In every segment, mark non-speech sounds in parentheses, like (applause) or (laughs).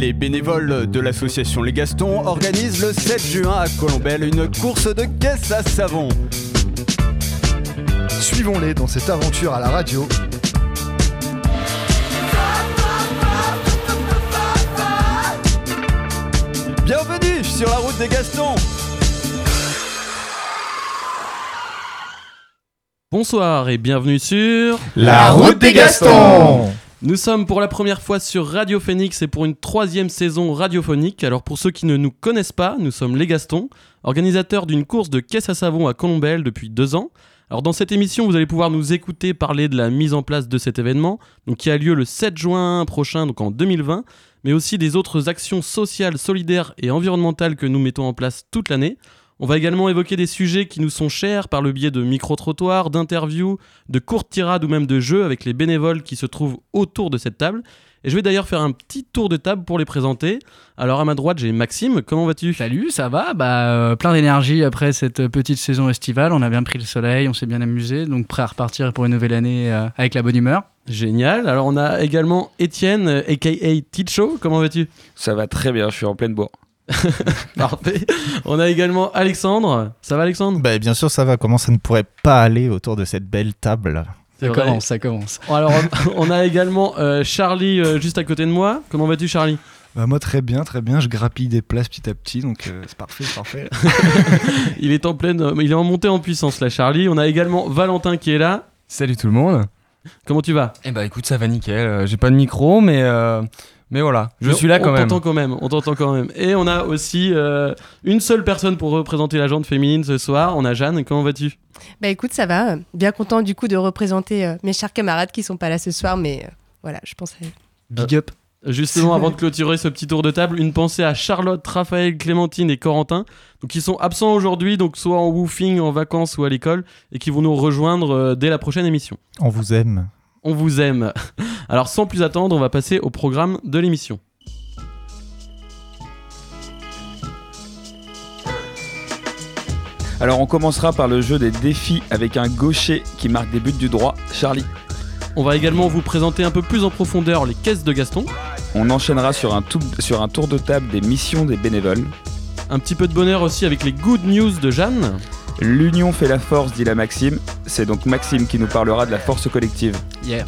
Les bénévoles de l'association Les Gastons organisent le 7 juin à Colombelle une course de caisse à savon. Suivons-les dans cette aventure à la radio. Bienvenue sur la route des Gastons Bonsoir et bienvenue sur La route des Gastons Nous sommes pour la première fois sur Radio Phoenix et pour une troisième saison radiophonique. Alors pour ceux qui ne nous connaissent pas, nous sommes les Gastons, organisateurs d'une course de caisse à savon à Colombelle depuis deux ans. Alors dans cette émission, vous allez pouvoir nous écouter parler de la mise en place de cet événement, qui a lieu le 7 juin prochain, donc en 2020, mais aussi des autres actions sociales, solidaires et environnementales que nous mettons en place toute l'année. On va également évoquer des sujets qui nous sont chers par le biais de micro-trottoirs, d'interviews, de courtes tirades ou même de jeux avec les bénévoles qui se trouvent autour de cette table. Et je vais d'ailleurs faire un petit tour de table pour les présenter. Alors à ma droite, j'ai Maxime, comment vas-tu? Salut, ça va? Bah, euh, Plein d'énergie après cette petite saison estivale. On a bien pris le soleil, on s'est bien amusé, donc prêt à repartir pour une nouvelle année euh, avec la bonne humeur. Génial. Alors on a également Étienne, euh, aka Ticho, comment vas-tu? Ça va très bien, je suis en pleine bourre. (laughs) Parfait. On a également Alexandre. Ça va Alexandre? Bah, bien sûr, ça va. Comment ça ne pourrait pas aller autour de cette belle table? Ça vrai. commence, ça commence. Alors (laughs) on a également euh, Charlie euh, juste à côté de moi. Comment vas-tu Charlie? Bah, moi très bien, très bien, je grappille des places petit à petit, donc euh, c'est parfait, c'est parfait. (laughs) Il est en pleine, il est en montée en puissance là Charlie. On a également Valentin qui est là. Salut tout le monde. Comment tu vas? Eh bah écoute, ça va nickel. J'ai pas de micro, mais euh, mais voilà, je Mais suis là on quand même. t'entend quand même. On t'entend quand même. Et on a aussi euh, une seule personne pour représenter la jante féminine ce soir. On a Jeanne. Comment vas-tu? Bah écoute, ça va. Bien content du coup de représenter euh, mes chers camarades qui sont pas là ce soir, mais euh, voilà, je pense. à- Big up. Justement, (laughs) avant de clôturer ce petit tour de table, une pensée à Charlotte, Raphaël, Clémentine et Corentin, donc qui sont absents aujourd'hui, donc soit en woofing, en vacances ou à l'école, et qui vont nous rejoindre euh, dès la prochaine émission. On vous aime. On vous aime. Alors sans plus attendre, on va passer au programme de l'émission. Alors on commencera par le jeu des défis avec un gaucher qui marque des buts du droit, Charlie. On va également vous présenter un peu plus en profondeur les caisses de Gaston, On enchaînera sur un, tou- sur un tour de table des missions des bénévoles. un petit peu de bonheur aussi avec les good news de Jeanne, L'union fait la force, dit la Maxime. C'est donc Maxime qui nous parlera de la force collective. Yeah.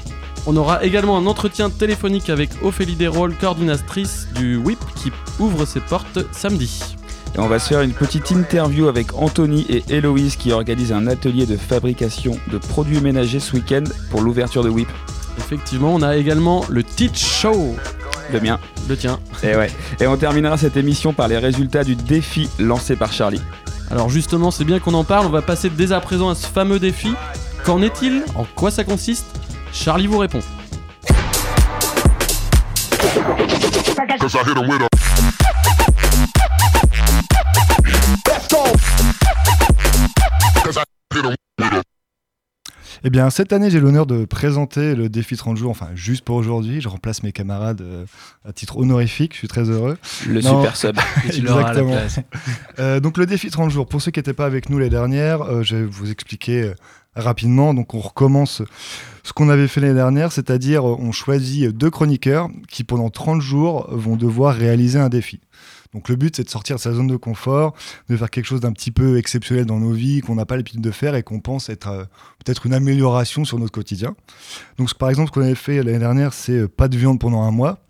On aura également un entretien téléphonique avec Ophélie Desrolles, coordinatrice du WIP, qui ouvre ses portes samedi. Et on va se faire une petite interview avec Anthony et Héloïse qui organisent un atelier de fabrication de produits ménagers ce week-end pour l'ouverture de WIP. Effectivement, on a également le Teach Show, Le mien. le tien. Et ouais. Et on terminera cette émission par les résultats du défi lancé par Charlie. Alors justement, c'est bien qu'on en parle, on va passer dès à présent à ce fameux défi. Qu'en est-il? En quoi ça consiste? Charlie vous répond. Eh bien, cette année, j'ai l'honneur de présenter le défi 30 jours, enfin, juste pour aujourd'hui. Je remplace mes camarades euh, à titre honorifique, je suis très heureux. Le Non. super sub. (laughs) Tu l'auras à la Exactement. place. (laughs) Euh, donc, le défi 30 jours, pour ceux qui n'étaient pas avec nous les dernières, euh, je vais vous expliquer euh, rapidement. Donc, on recommence ce qu'on avait fait l'année dernière, c'est-à-dire on choisit deux chroniqueurs qui, pendant 30 jours, vont devoir réaliser un défi. Donc le but, c'est de sortir de sa zone de confort, de faire quelque chose d'un petit peu exceptionnel dans nos vies, qu'on n'a pas l'habitude de faire et qu'on pense être euh, peut-être une amélioration sur notre quotidien. Donc par exemple, ce qu'on avait fait l'année dernière, c'est euh, pas de viande pendant un mois.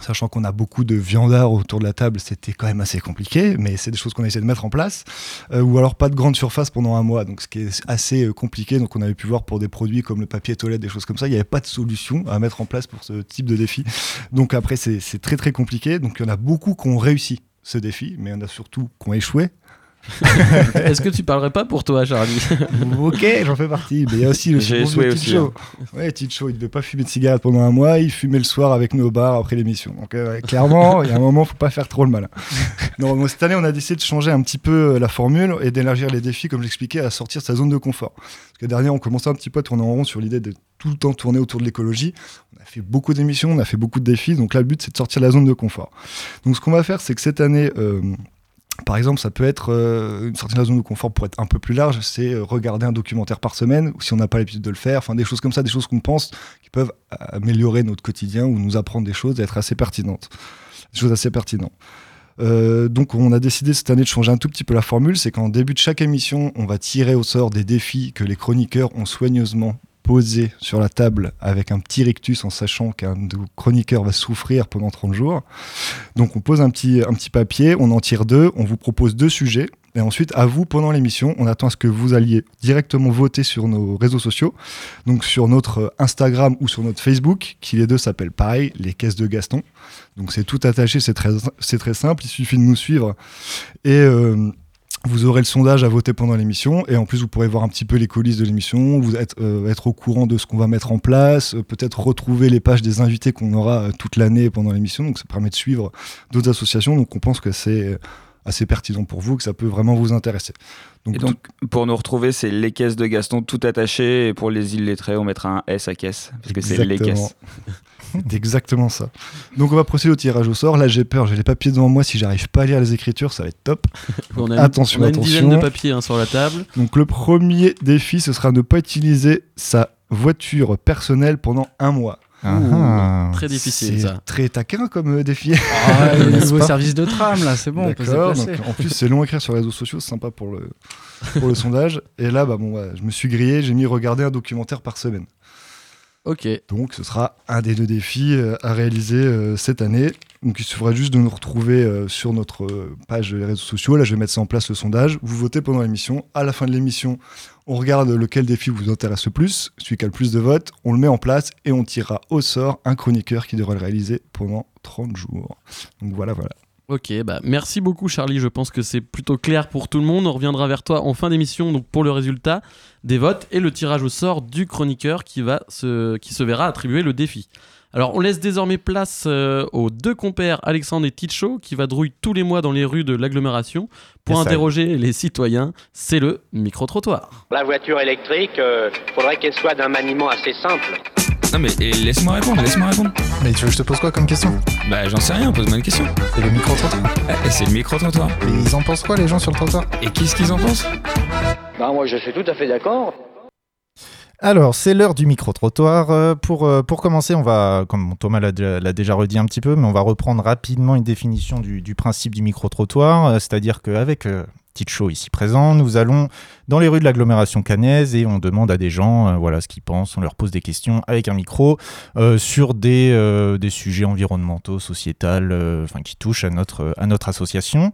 Sachant qu'on a beaucoup de viandards autour de la table, c'était quand même assez compliqué, mais c'est des choses qu'on a essayé de mettre en place. Euh, ou alors pas de grande surface pendant un mois, donc ce qui est assez euh, compliqué. Donc on avait pu voir pour des produits comme le papier toilette, des choses comme ça, il n'y avait pas de solution à mettre en place pour ce type de défi. Donc après, c'est très très compliqué. Donc il y en a beaucoup qui ont réussi ce défi, mais il y en a surtout qui ont échoué. (laughs) Est-ce que tu parlerais pas pour toi, Charlie (laughs) ok, j'en fais partie. Mais il y a aussi le (laughs) second de Ticho. Ouais, Ticho, il devait pas fumer de cigarette pendant un mois, il fumait le soir avec nous au bar après l'émission. Donc euh, clairement, il y a un moment, faut pas faire trop le malin. Non, cette année, on a décidé de changer un petit peu euh, la formule et d'élargir les défis, comme j'expliquais, à sortir de sa zone de confort. Parce que dernier, on commençait un petit peu à tourner en rond sur l'idée de tout le temps tourner autour de l'écologie. On a fait beaucoup d'émissions, on a fait beaucoup de défis. Donc là, le but, c'est de sortir de la zone de confort. Donc ce qu'on va faire, c'est que cette année, euh, Par exemple, ça peut être euh, une sortie de la zone de confort pour être un peu plus large, c'est euh, regarder un documentaire par semaine, ou si on n'a pas l'habitude de le faire, enfin des choses comme ça, des choses qu'on pense qui peuvent améliorer notre quotidien ou nous apprendre des choses et être assez pertinentes. Des choses assez pertinentes. Euh, donc on a décidé cette année de changer un tout petit peu la formule, c'est qu'en début de chaque émission, on va tirer au sort des défis que les chroniqueurs ont soigneusement posés sur la table avec un petit rictus en sachant qu'un de nos chroniqueurs va souffrir pendant 30 jours. Donc on pose un petit, un petit papier, on en tire deux, on vous propose deux sujets. Et ensuite, à vous, pendant l'émission, on attend à ce que vous alliez directement voter sur nos réseaux sociaux, donc sur notre Instagram ou sur notre Facebook, qui les deux s'appellent pareil, les caisses de Gaston. Donc c'est tout attaché, c'est très, très simple, il suffit de nous suivre. Et euh, vous aurez le sondage à voter pendant l'émission et en plus vous pourrez voir un petit peu les coulisses de l'émission, vous être, euh, être au courant de ce qu'on va mettre en place, euh, peut-être retrouver les pages des invités qu'on aura euh, toute l'année pendant l'émission. Donc ça permet de suivre d'autres associations. Donc on pense que c'est assez pertinent pour vous, que ça peut vraiment vous intéresser. Donc, Et donc, pour nous retrouver, c'est les caisses de Gaston tout attachées. Et pour les illettrés, on mettra un S à caisse. Parce que c'est les Exactement. caisses. C'est (laughs) exactement ça. Donc on va procéder au tirage au sort. Là j'ai peur, j'ai les papiers devant moi. Si j'arrive pas à lire les écritures, ça va être top. (laughs) On a une, Attention, on a une dizaine de attention. papiers hein, sur la table. Donc le premier défi, ce sera ne pas utiliser sa voiture personnelle pendant un mois. Ah, ah. Très difficile ça. très taquin comme euh, défi. Ah, (laughs) le nouveau service de tram, là, c'est bon, on peut donc, en plus, c'est long à écrire sur les réseaux sociaux, c'est sympa pour le, pour le sondage. Et là, bah, bon, ouais, je me suis grillé, j'ai mis regarder un documentaire par semaine. Donc, ce sera un des deux défis euh, à réaliser euh, cette année. Donc, il suffira juste de nous retrouver euh, sur notre page des réseaux sociaux. Là, je vais mettre ça en place le sondage. Vous votez pendant l'émission. À la fin de l'émission, on regarde lequel défi vous intéresse le plus, celui qui a le plus de votes. On le met en place et on tirera au sort un chroniqueur qui devra le réaliser pendant 30 jours. Donc, voilà, voilà. Ok, bah merci beaucoup Charlie, je pense que c'est plutôt clair pour tout le monde. On reviendra vers toi en fin d'émission donc pour le résultat des votes et le tirage au sort du chroniqueur qui, va se, qui se verra attribuer le défi. Alors on laisse désormais place euh, aux deux compères Alexandre et Ticho qui vadrouillent tous les mois dans les rues de l'agglomération pour interroger les citoyens. C'est le micro-trottoir. La voiture électrique, euh, faudrait qu'elle soit d'un maniement assez simple. Non, mais et laisse-moi répondre, laisse-moi répondre. Mais tu veux que je te pose quoi comme question? Bah, j'en sais rien, pose-moi une question. C'est le micro-trottoir? Ah, et c'est le micro-trottoir. Mais ils en pensent quoi les gens sur le trottoir? Et qu'est-ce qu'ils en pensent? Bah moi je suis tout à fait d'accord. Alors, c'est l'heure du micro-trottoir. Euh, pour, euh, pour commencer, on va, comme Thomas l'a déjà- l'a déjà redit un petit peu, mais on va reprendre rapidement une définition du, du principe du micro-trottoir. Euh, C'est-à-dire qu'avec euh, Ticho ici présent, nous allons dans les rues de l'agglomération cannaise et on demande à des gens euh, voilà, ce qu'ils pensent. On leur pose des questions avec un micro euh, sur des, euh, des sujets environnementaux, sociétals, euh, enfin, qui touchent à notre, à notre association.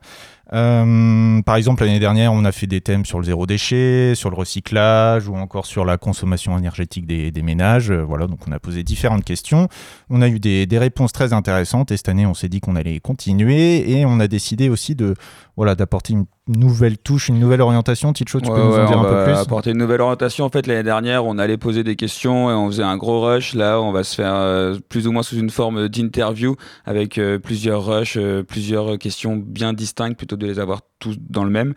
Par exemple, l'année dernière, on a fait des thèmes sur le zéro déchet, sur le recyclage ou encore sur la consommation énergétique des, des ménages. Voilà, donc on a posé différentes questions. On a eu des, des réponses très intéressantes et cette année, on s'est dit qu'on allait continuer et on a décidé aussi de voilà d'apporter une nouvelle touche, une nouvelle orientation. Ticho, tu peux nous en dire on un peu va plus apporter une nouvelle orientation. En fait, l'année dernière, on allait poser des questions et on faisait un gros rush. Là, on va se faire euh, plus ou moins sous une forme d'interview avec euh, plusieurs rushs, euh, plusieurs questions bien distinctes plutôt que de les avoir tous dans le même.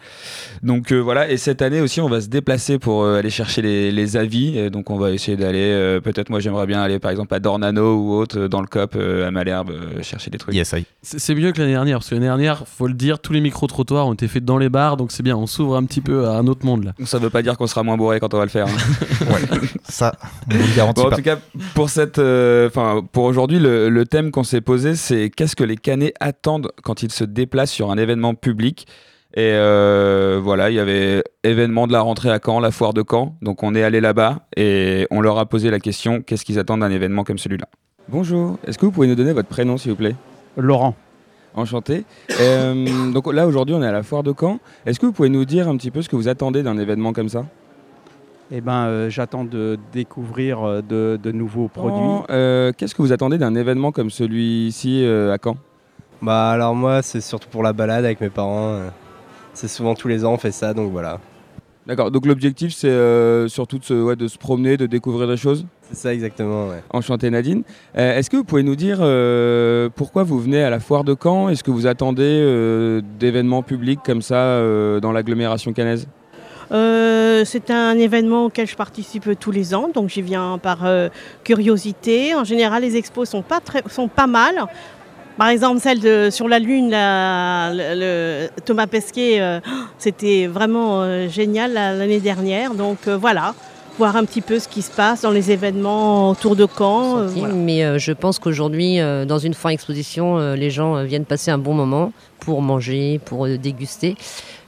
Donc euh, voilà. Et cette année aussi, on va se déplacer pour euh, aller chercher les, les avis. Et donc, on va essayer d'aller. euh, Peut-être, moi, j'aimerais bien aller par exemple à Dornano ou autre dans le COP euh, à Malherbe euh, chercher des trucs. Yes, I. C'est mieux que l'année dernière parce que l'année dernière, faut le dire, tous les micro-trottoirs ont été faits dans les bars donc c'est bien, on s'ouvre un petit peu à un autre monde là. Ça veut pas dire qu'on sera moins bourré quand on va le faire. hein. (laughs) Ça, on le garantit Bon, en tout cas, pour cette, euh, pour aujourd'hui, le, le thème qu'on s'est posé, c'est qu'est-ce que les Canets attendent quand ils se déplacent sur un événement public? Et euh, voilà, il y avait événement de la rentrée à Caen, la foire de Caen. Donc on est allé là-bas et on leur a posé la question qu'est-ce qu'ils attendent d'un événement comme celui-là? Bonjour, est-ce que vous pouvez nous donner votre prénom s'il vous plaît? Laurent. Enchanté. Euh, donc là aujourd'hui on est à la foire de Caen. Est-ce que vous pouvez nous dire un petit peu ce que vous attendez d'un événement comme ça? Eh ben, euh, j'attends de découvrir euh, de, de nouveaux produits. Euh, Qu'est-ce que vous attendez d'un événement comme celui-ci à Caen? Bah alors moi c'est surtout pour la balade avec mes parents. euh. C'est souvent tous les ans on fait ça donc voilà. D'accord, donc l'objectif c'est euh, surtout de se, ouais, de se promener, de découvrir des choses C'est ça exactement ouais. Enchanté Nadine. Euh, Est-ce que vous pouvez nous dire euh, pourquoi vous venez à la foire de Caen? Est-ce que vous attendez euh, d'événements publics comme ça euh, dans l'agglomération cannaise Euh, c'est un événement auquel je participe tous les ans, donc j'y viens par euh, curiosité. En général, les expos sont pas, très, sont pas mal. Par exemple, celle de, sur la Lune, la- le, le- Thomas Pesquet, euh, (gasps) c'était vraiment euh, génial la- l'année dernière. Donc euh, voilà, voir un petit peu ce qui se passe dans les événements autour de Caen. voilà. Mais je pense qu'aujourd'hui, dans une foire exposition, les gens viennent passer un bon moment pour manger, pour déguster.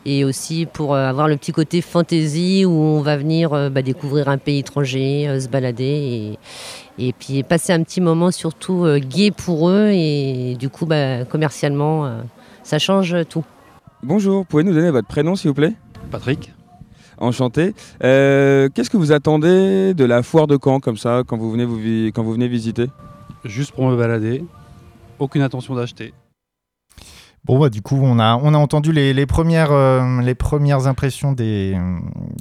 Et aussi pour euh, avoir le petit côté fantasy où on va venir euh, bah, découvrir un pays étranger, euh, se balader et, et puis passer un petit moment surtout euh, gai pour eux. Et du coup, bah, commercialement, euh, ça change tout. Bonjour, pouvez nous donner votre prénom s'il vous plaît? Patrick. Enchanté. Euh, Qu'est-ce que vous attendez de la foire de Caen comme ça quand vous venez, vous vi- quand vous venez visiter? Juste pour me balader. Aucune intention d'acheter. Bon, bah, du coup, on a, entendu les, les premières, euh, impressions des,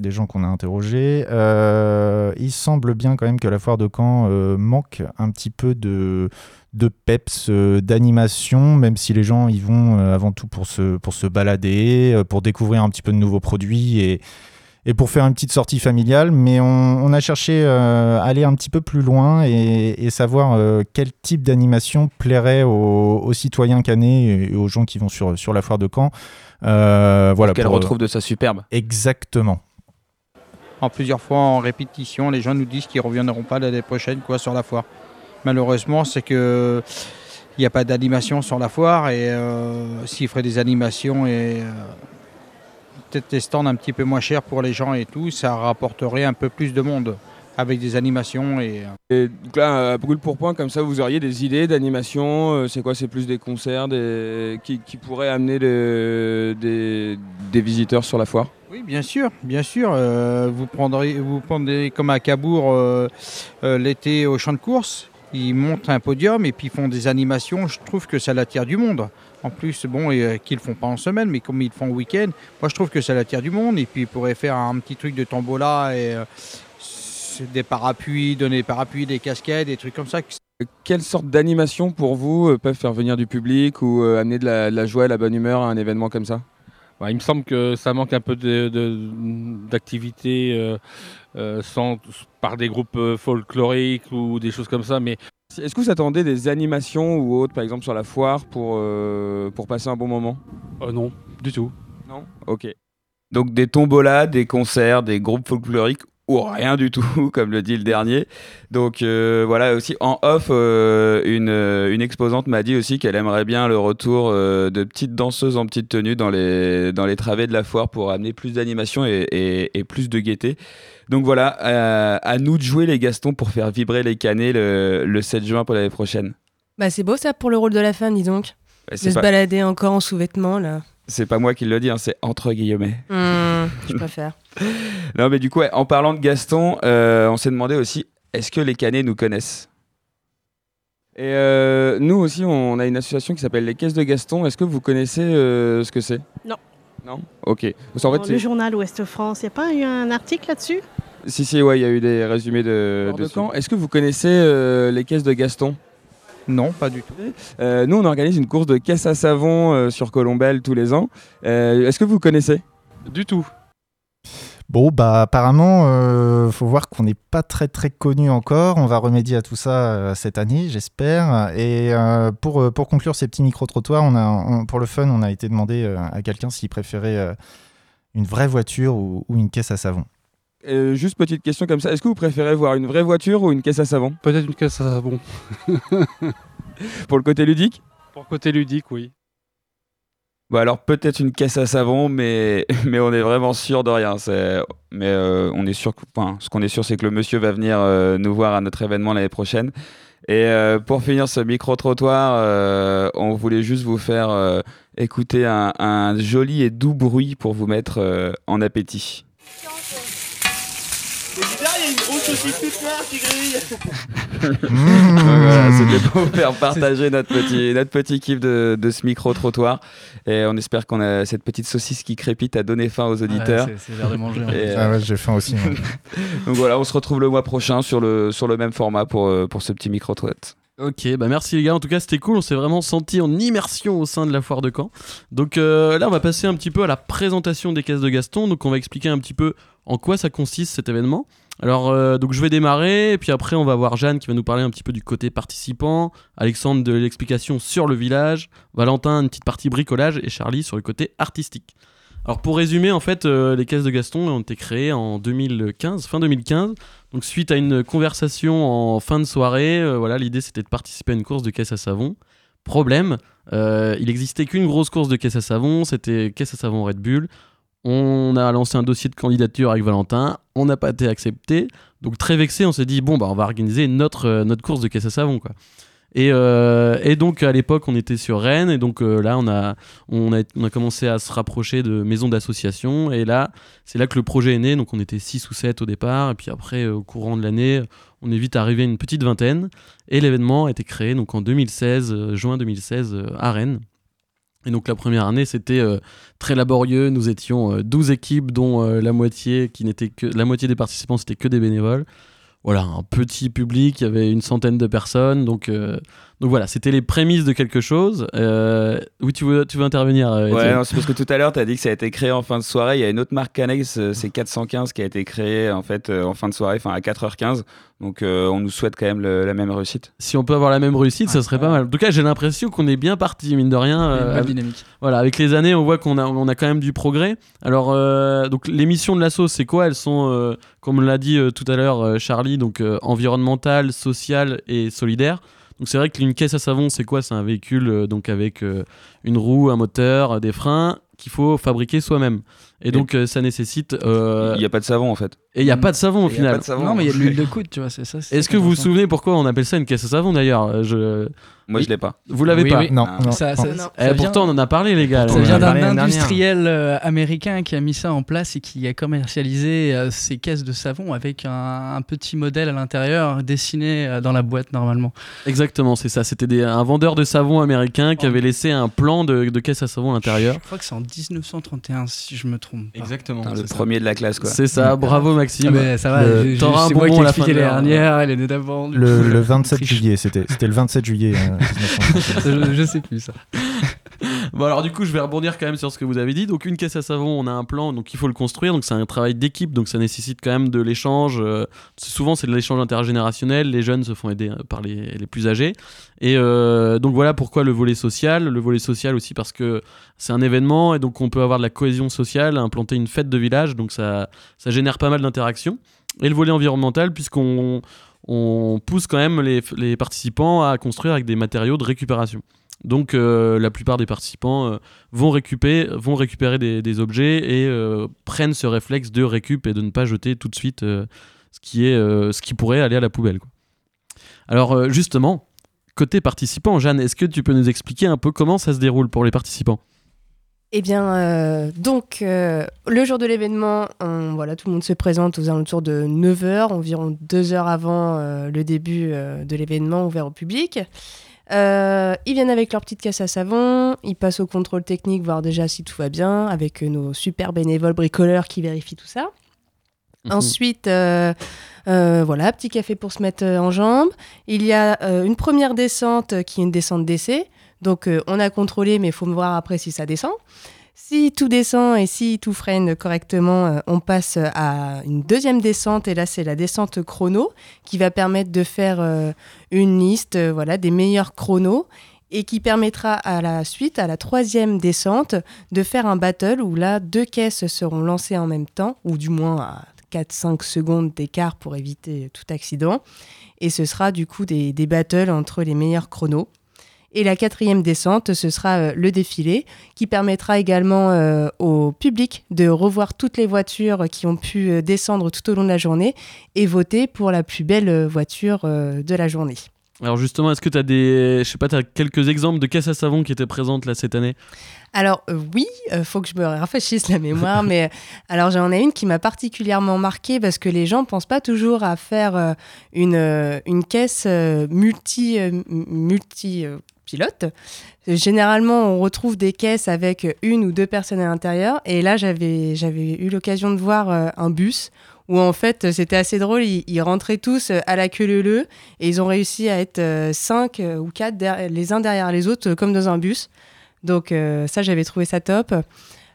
gens qu'on a interrogés. Euh, il semble bien quand même que la foire de Caen euh, manque un petit peu de, de peps, d'animation, même si les gens y vont avant tout pour se, balader, pour découvrir un petit peu de nouveaux produits et pour faire une petite sortie familiale. Mais on, on a cherché euh, à aller un petit peu plus loin et, et savoir euh, quel type d'animation plairait aux, aux citoyens canets et aux gens qui vont sur, sur la foire de Caen. Euh, voilà, Qu'elle pour- retrouve de sa superbe. Exactement. En plusieurs fois en répétition, les gens nous disent qu'ils ne reviendront pas l'année prochaine quoi, sur la foire. Malheureusement, c'est que il n'y a pas d'animation sur la foire et euh, s'ils feraient des animations et euh, peut-être des stands un petit peu moins chers pour les gens et tout, ça rapporterait un peu plus de monde avec des animations et euh, Et donc là, à brûle pour point, comme ça, vous auriez des idées d'animation euh, C'est quoi C'est plus des concerts des... Qui, qui pourraient amener le- des... des visiteurs sur la foire? Oui, bien sûr, bien sûr. euh, vous prendrez, vous prendrez comme à Cabourg euh, euh, l'été au champ de course. Ils montent un podium et puis ils font des animations. Je trouve que ça l'attire du monde. En plus, bon, et, euh, qu'ils le font pas en semaine, mais comme ils le font au week-end, moi je trouve que ça l'attire du monde. Et puis ils pourraient faire un petit truc de tombola et euh, des parapluies, donner des parapluies, des casquettes, des trucs comme ça. Quelle sorte d'animation pour vous euh, peuvent faire venir du public ou euh, amener de la, de la joie et de la bonne humeur à un événement comme ça? Ouais, il me semble que ça manque un peu de- de- d'activité euh, euh, sans- par des groupes euh, folkloriques ou des choses comme ça, mais Est-ce que vous attendez des animations ou autres, par exemple sur la foire, pour, euh, pour passer un bon moment? Euh, Non, du tout. Non? Ok. Donc des tombolas, des concerts, des groupes folkloriques ou rien du tout, (laughs) comme le dit le dernier. Donc euh, voilà, aussi en off, euh, une, une exposante m'a dit aussi qu'elle aimerait bien le retour euh, de petites danseuses en petite tenue dans les, dans les travées de la foire pour amener plus d'animation et, et- et plus de gaieté. Donc voilà, euh, à nous de jouer les Gastons pour faire vibrer les canets le, le 7 juin pour l'année prochaine. Bah c'est beau ça pour le rôle de la femme, dis donc. De c'est se balader encore en sous-vêtements là. C'est pas moi qui le dis, hein, c'est entre guillemets. Hmm, je préfère. (laughs) Non, mais du coup, ouais, en parlant de Gaston, euh, on s'est demandé aussi est-ce que les canets nous connaissent? Et euh, nous aussi, on a une association qui s'appelle les Caisses de Gaston. Est-ce que vous connaissez euh, ce que c'est? Non. Non Ok. Fait, le journal Ouest France, il n'y a pas eu un article là-dessus? Si, si, ouais, il y a eu des résumés de. de. Est-ce que vous connaissez euh, les caisses de Gaston? Non, pas du tout. nous, on organise une course de caisses à savon euh, sur Colombelle tous les ans. Euh, Est-ce que vous connaissez? Du tout. Bon, bah apparemment, euh, faut voir qu'on n'est pas très très connu encore. On va remédier à tout ça euh, cette année, j'espère. Et euh, pour, euh, pour conclure ces petits micro-trottoirs, on a, on- pour le fun, on a été demandé euh, à quelqu'un s'il préférait euh, une vraie voiture ou, ou une caisse à savon. Euh, Juste petite question comme ça. Est-ce que vous préférez voir une vraie voiture ou une caisse à savon? Peut-être une caisse à savon. (laughs) Pour le côté ludique? Pour le côté ludique, oui. Bah alors peut-être une caisse à savon, mais, (laughs) mais on est vraiment sûr de rien. C'est- Mais euh, on est sûr, que- enfin, ce qu'on est sûr, c'est que le monsieur va venir euh, nous voir à notre événement l'année prochaine. Et euh, pour finir ce micro-trottoir, euh, on voulait juste vous faire euh, écouter un, un joli et doux bruit pour vous mettre euh, en appétit. Qui grille. Donc voilà, C'était pour vous faire partager notre petit, notre petit kiff de, de ce micro-trottoir. Et on espère qu'on a cette petite saucisse qui crépite à donner faim aux auditeurs. c'est- c'est l'heure de manger, hein. Et, Ah ouais, j'ai faim aussi. (laughs) Donc voilà, on se retrouve le mois prochain sur le, sur le même format pour, euh, pour ce petit micro-trottoir. Ok, bah merci les gars. En tout cas, c'était cool. On s'est vraiment senti en immersion au sein de la foire de Caen. Donc euh, là, on va passer un petit peu à la présentation des caisses de Gaston. Donc on va expliquer un petit peu en quoi ça consiste cet événement. Alors, euh, donc je vais démarrer, et puis après, on va voir Jeanne qui va nous parler un petit peu du côté participant, Alexandre de l'explication sur le village, Valentin une petite partie bricolage, et Charlie sur le côté artistique. Alors, pour résumer, en fait, euh, les caisses de Gaston ont été créées en 2015, fin 2015. Donc, suite à une conversation en fin de soirée, euh, l'idée c'était de participer à une course de caisse à savon. Problème, il existait qu'une grosse course de caisse à savon, c'était caisse à savon Red Bull. On a lancé un dossier de candidature avec Valentin, on n'a pas été accepté. Donc très vexé, on s'est dit bon bah on va organiser notre, euh, notre course de caisse à savon quoi. Et, euh, et donc à l'époque on était sur Rennes et donc euh, là on a, on, a, commencé à se rapprocher de maisons d'associations et là c'est là que le projet est né donc on était 6 ou 7 au départ et puis après au courant de l'année on est vite arrivé à une petite vingtaine et l'événement a été créé donc en 2016, euh, juin 2016 euh, à Rennes. Et donc la première année, c'était euh, très laborieux. Nous étions euh, 12 équipes, dont euh, la moitié qui n'était que la moitié des participants, c'était que des bénévoles. Voilà, un petit public, il y avait une centaine de personnes. Donc, euh, donc voilà, c'était les prémices de quelque chose. Euh, oui, tu veux, tu veux intervenir euh, Ouais, non, c'est parce que tout à l'heure, tu as dit que ça a été créé en fin de soirée. Il y a une autre marque annexe, euh, c'est 415, qui a été créée en fait euh, en fin de soirée, enfin à 4h15. Donc euh, on nous souhaite quand même le- la même réussite. Si on peut avoir la même réussite, ça serait pas mal. En tout cas, j'ai l'impression qu'on est bien parti, mine de rien. Euh, avec- dynamique. Voilà, avec les années, on voit qu'on a, on a quand même du progrès. Alors, euh, donc les missions de l'asso, c'est quoi? Elles sont, euh, comme l'a dit euh, tout à l'heure euh, Charlie, donc euh, environnementale, sociale et solidaire. Donc c'est vrai qu'une caisse à savon, c'est quoi? C'est un véhicule euh, donc avec euh, une roue, un moteur, des freins qu'il faut fabriquer soi-même. Et donc euh, ça nécessite. euh, Il n'y a pas de savon en fait. Et il n'y a pas de savon au Il y a final. pas de savon. Non, mais il y a de l'huile de (laughs) coude, tu vois, c'est ça. c'est Est-ce ça que qui vous vous important. souvenez pourquoi on appelle ça une caisse à savon d'ailleurs Euh, je... Moi, je l'ai pas. Vous l'avez Oui, pas oui. Non, Ah. non. Ça- ça- non. ça Eh, vient- Pourtant, on en a parlé, les gars. Ça On en a vient parlé d'un l'année industriel euh, américain qui a mis ça en place et qui a commercialisé euh, ses caisses de savon avec un, un petit modèle à l'intérieur dessiné euh, dans la boîte normalement. Exactement, c'est ça. C'était des- un vendeur de savon américain qui avait laissé un plan de, de caisse à savon à l'intérieur. Je crois que c'est en 1931 si je me trompe. pas. Exactement. Putain, le c'est ça. premier de la classe quoi. C'est ça, bravo Ah, Maxime. mais ça va, Le- je- T'auras un bonbon la fin de les dernières, elle est d'avant. du Le, le (laughs) je- 27 juillet, c'était c'était le 27 juillet. (laughs) euh, 1931. je, je sais plus ça. (laughs) Bon alors du coup je vais rebondir quand même sur ce que vous avez dit. Donc une caisse à savon, on a un plan, donc il faut le construire. Donc c'est un travail d'équipe, donc ça nécessite quand même de l'échange. euh, souvent c'est de l'échange intergénérationnel. Les jeunes se font aider euh, par les, plus âgés. Et euh, donc voilà pourquoi le volet social. Le volet social aussi parce que c'est un événement et donc on peut avoir de la cohésion sociale, implanter une fête de village, donc ça, ça génère pas mal d'interactions. Et le volet environnemental puisqu'on on pousse quand même les, les participants à construire avec des matériaux de récupération. Donc euh, la plupart des participants euh, vont, récupérer, des, objets et euh, prennent ce réflexe de récup et de ne pas jeter tout de suite ce, qui est, ce qui pourrait aller à la poubelle. Alors justement, côté participants, Jeanne, est-ce que tu peux nous expliquer un peu comment ça se déroule pour les participants? Eh bien, donc, le jour de l'événement, voilà, tout le monde se présente aux alentours de 9h, environ 2 heures avant le début de l'événement ouvert au public. Euh, ils viennent avec leur petite caisse à savon, ils passent au contrôle technique, voir déjà si tout va bien, avec euh, nos super bénévoles bricoleurs qui vérifient tout ça. Ensuite, euh, euh, voilà, petit café pour se mettre en jambes. Il y a une première descente qui est une descente d'essai. Donc, on a contrôlé, mais il faut me voir après si ça descend. Si tout descend et si tout freine correctement, euh, on passe à une deuxième descente. Et là, c'est la descente chrono qui va permettre de faire euh, une liste euh, voilà, des meilleurs chronos et qui permettra à la suite, à la troisième descente, de faire un battle où là, deux caisses seront lancées en même temps, ou du moins à 4-5 secondes d'écart pour éviter tout accident. Et ce sera du coup des, des battles entre les meilleurs chronos. Et la quatrième descente, ce sera euh, le défilé, qui permettra également euh, au public de revoir toutes les voitures qui ont pu euh, descendre tout au long de la journée et voter pour la plus belle voiture de la journée. Alors justement, est-ce que tu as des, je sais pas, t'as quelques exemples de caisses à savon qui étaient présentes là cette année? Alors euh, oui, euh, faut que je me rafraîchisse la mémoire, (laughs) mais alors j'en ai une qui m'a particulièrement marquée parce que les gens pensent pas toujours à faire euh, une, une caisse multi multi pilote. Généralement, on retrouve des caisses avec une ou deux personnes à l'intérieur. Et là, j'avais eu l'occasion de voir euh, un bus où en fait c'était assez drôle. Ils, rentraient tous euh, à la queue leu leu et ils ont réussi à être euh, cinq ou quatre les uns derrière les autres comme dans un bus. Donc ça, j'avais trouvé ça top.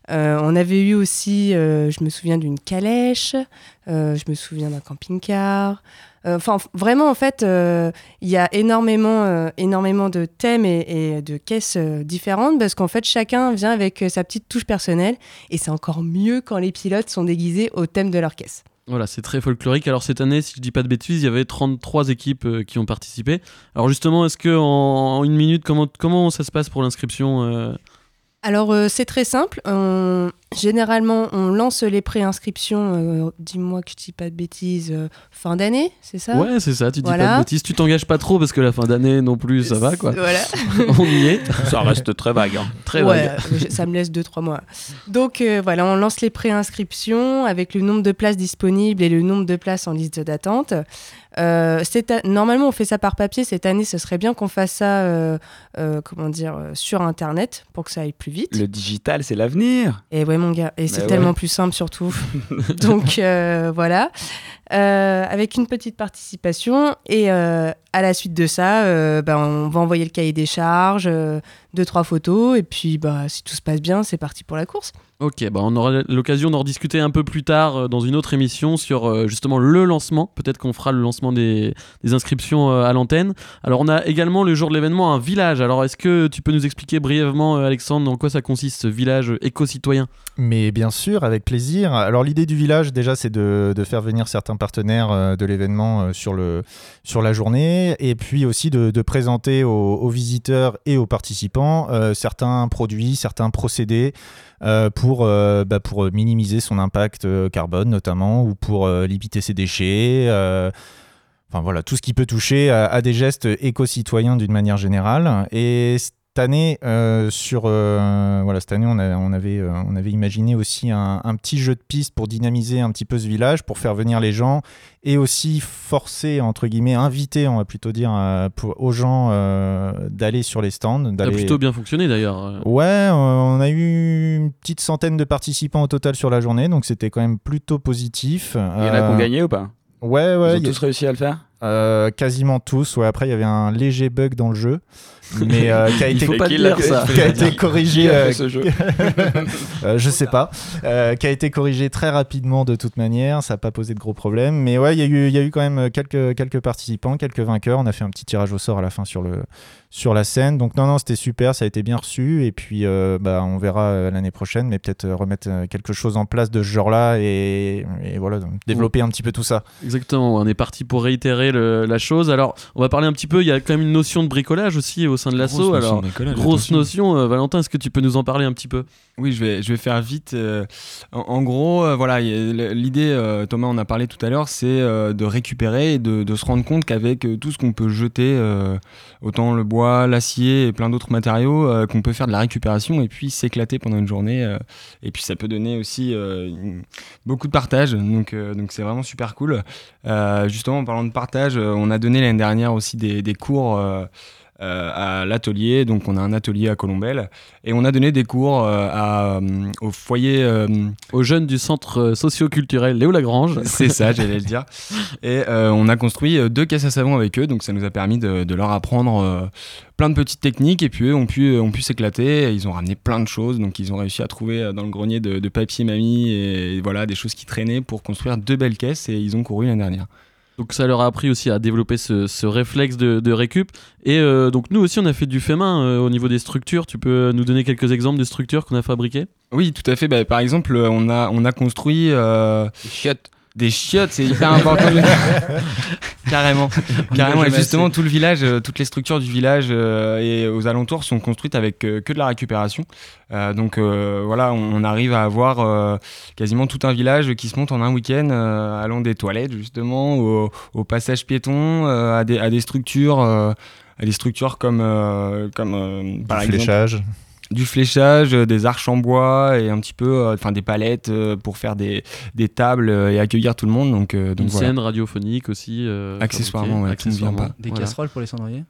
Euh, on avait eu aussi, euh, je me souviens d'une calèche, euh, je me souviens d'un camping-car. Enfin, vraiment, en fait, il y a énormément, énormément de thèmes et, de caisses différentes parce qu'en fait, chacun vient avec sa petite touche personnelle et c'est encore mieux quand les pilotes sont déguisés au thème de leur caisse. Voilà, c'est très folklorique. Alors cette année, si je dis pas de bêtises, il y avait 33 équipes qui ont participé. Alors justement, est-ce que en, une minute, comment, ça se passe pour l'inscription Alors, euh, c'est très simple. Généralement, on lance les préinscriptions, euh, dis-moi que je dis pas de bêtises, euh, fin d'année, c'est ça? Ouais, c'est ça, tu dis pas de bêtises. Tu t'engages pas trop parce que la fin d'année non plus, ça va quoi. Voilà. (laughs) On y est. Ça reste très vague. hein. Très Ouais, vague. euh, ça me laisse 2-3 mois. Donc euh, voilà, on lance les préinscriptions avec le nombre de places disponibles et le nombre de places en liste d'attente. Euh, Normalement, on fait ça par papier. Cette année, ce serait bien qu'on fasse ça euh, euh, comment dire, euh, sur Internet pour que ça aille plus vite. Le digital, c'est l'avenir. Et ouais, mon gars, et c'est ouais. tellement plus simple surtout. (laughs) Donc euh, voilà, Euh, avec une petite participation. Et euh, à la suite de ça, euh, ben, on va envoyer le cahier des charges, euh, deux, trois photos. Et puis, bah, si tout se passe bien, c'est parti pour la course. Ok, bah on aura l'occasion d'en rediscuter un peu plus tard euh, dans une autre émission sur euh, justement le lancement. Peut-être qu'on fera le lancement des, des inscriptions euh, à l'antenne. Alors on a également le jour de l'événement un village. Alors est-ce que tu peux nous expliquer brièvement, euh, Alexandre, en quoi ça consiste ce village éco-citoyen? Mais bien sûr, avec plaisir. Alors l'idée du village, déjà, c'est de, de faire venir certains partenaires euh, de l'événement euh, sur, sur la journée, et puis aussi de, présenter aux, visiteurs et aux participants euh, certains produits, certains procédés pour, bah, pour minimiser son impact carbone notamment, ou pour limiter ses déchets. Enfin voilà, tout ce qui peut toucher à, des gestes éco-citoyens d'une manière générale. Et année, euh, sur, euh, voilà, cette année on, a- on avait, euh, on avait imaginé aussi un, un petit jeu de piste pour dynamiser un petit peu ce village, pour faire venir les gens et aussi forcer, entre guillemets, inviter, on va plutôt dire, euh, pour- aux gens euh, d'aller sur les stands. Ça a plutôt bien fonctionné d'ailleurs. Ouais, euh, on a eu une petite centaine de participants au total sur la journée, donc c'était quand même plutôt positif. Il y en a qui ont gagné ou pas? Ouais, ouais. Ils ont il y a- tous réussi à le faire? Euh, quasiment tous. Ouais, après, il y avait un léger bug dans le jeu, mais euh, qui a (laughs) été, faut pas le dire, ça. qui a été corrigé. Euh, ce jeu (laughs) euh, je sais pas. Euh, qui a été corrigé très rapidement de toute manière. Ça n'a pas posé de gros problèmes. Mais ouais, il y, a eu- il y a eu quand même quelques, quelques participants, quelques vainqueurs. On a fait un petit tirage au sort à la fin sur, le, sur la scène. Donc, non, non, c'était super. Ça a été bien reçu. Et puis, euh, bah, on verra euh, l'année prochaine, mais peut-être euh, remettre euh, quelque chose en place de ce genre-là et, et voilà, donc, développer un petit peu tout ça. Exactement, on est parti pour réitérer le- la chose. Alors, on va parler un petit peu, il y a quand même une notion de bricolage aussi au sein de l'assaut. notion Alors, de grosse notion, euh, Valentin, est-ce que tu peux nous en parler un petit peu? Oui, je vais, je vais faire vite. euh, en, en gros, euh, voilà, l'idée, euh, Thomas en a parlé tout à l'heure, c'est euh, de récupérer et de, de se rendre compte qu'avec euh, tout ce qu'on peut jeter, euh, autant le bois, l'acier et plein d'autres matériaux, euh, qu'on peut faire de la récupération et puis s'éclater pendant une journée. euh, et puis ça peut donner aussi euh, beaucoup de partage. Donc donc c'est vraiment super cool. Justement, en parlant de partage, on a donné l'année dernière aussi des, des cours. Euh, à l'atelier, donc on a un atelier à Colombelle, et on a donné des cours euh, à, euh, au foyer aux jeunes du centre socio-culturel Léo Lagrange. (laughs) C'est ça, j'allais le dire. (laughs) Et on a construit deux caisses à savon avec eux, donc ça nous a permis de, de leur apprendre plein de petites techniques, et puis eux ont pu, ont pu s'éclater. et Ils ont ramené plein de choses, donc ils ont réussi à trouver dans le grenier de, de papier mamie et, voilà des choses qui traînaient pour construire deux belles caisses, et ils ont couru l'année dernière. Donc ça leur a appris aussi à développer ce, ce réflexe de, de récup. Et euh, donc nous aussi on a fait du fait main euh, au niveau des structures. Tu peux nous donner quelques exemples de structures qu'on a fabriquées? Oui, tout à fait. Bah, par exemple, euh, on a, on a construit. euh, chiottes. Des chiottes, c'est hyper important. (laughs) Carrément. (laughs) Carrément. Et justement, tout le village, euh, toutes les structures du village euh, et aux alentours sont construites avec euh, que de la récupération. Euh, donc euh, voilà, on, on arrive à avoir euh, quasiment tout un village qui se monte en un week-end, euh, allant des toilettes justement, au, au passage piéton, euh, à, des, à des structures. euh, à des structures comme, euh, comme euh, par exemple, fléchage. Du fléchage, euh, des arches en bois et un petit peu, euh, enfin des palettes euh, pour faire des, des tables et accueillir tout le monde. Donc, euh, donc Une voilà. scène radiophonique aussi. euh, Accessoirement, ouais, qui ne vient pas. Des voilà. casseroles pour les cendriers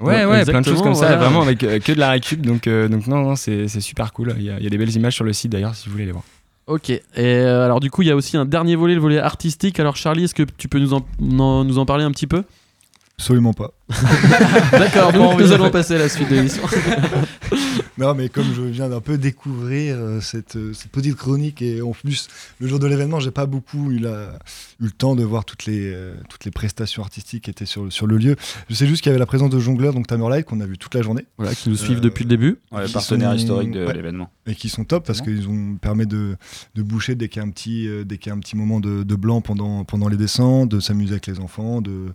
Ouais, Ouais, ouais, plein de choses comme ça, vraiment avec euh, que de la récup. Donc, euh, donc non, non c'est c'est super cool. Il y, a, il y a des belles images sur le site d'ailleurs si vous voulez les voir. Ok. Et euh, alors du coup il y a aussi un dernier volet, le volet artistique. Alors Charlie, est-ce que tu peux nous en, en- nous en parler un petit peu? Absolument pas. (laughs) D'accord, donc nous allons passer à la suite de l'émission. (laughs) non, mais comme je viens d'un peu découvrir euh, cette, euh, cette petite chronique, et en plus, le jour de l'événement, j'ai pas beaucoup eu, la, eu le temps de voir toutes les, euh, toutes les prestations artistiques qui étaient sur, sur le lieu. Je sais juste qu'il y avait la présence de jongleurs, donc Tamerlight, qu'on a vu toute la journée. Voilà, qui nous suivent depuis le début. Ouais, partenaire sont- historique de ouais, l'événement. Et qui sont top parce qu'ils ont permis de, de boucher dès qu'il y a un petit, dès qu'il y a un petit moment de, de blanc pendant, pendant les descentes, de s'amuser avec les enfants, de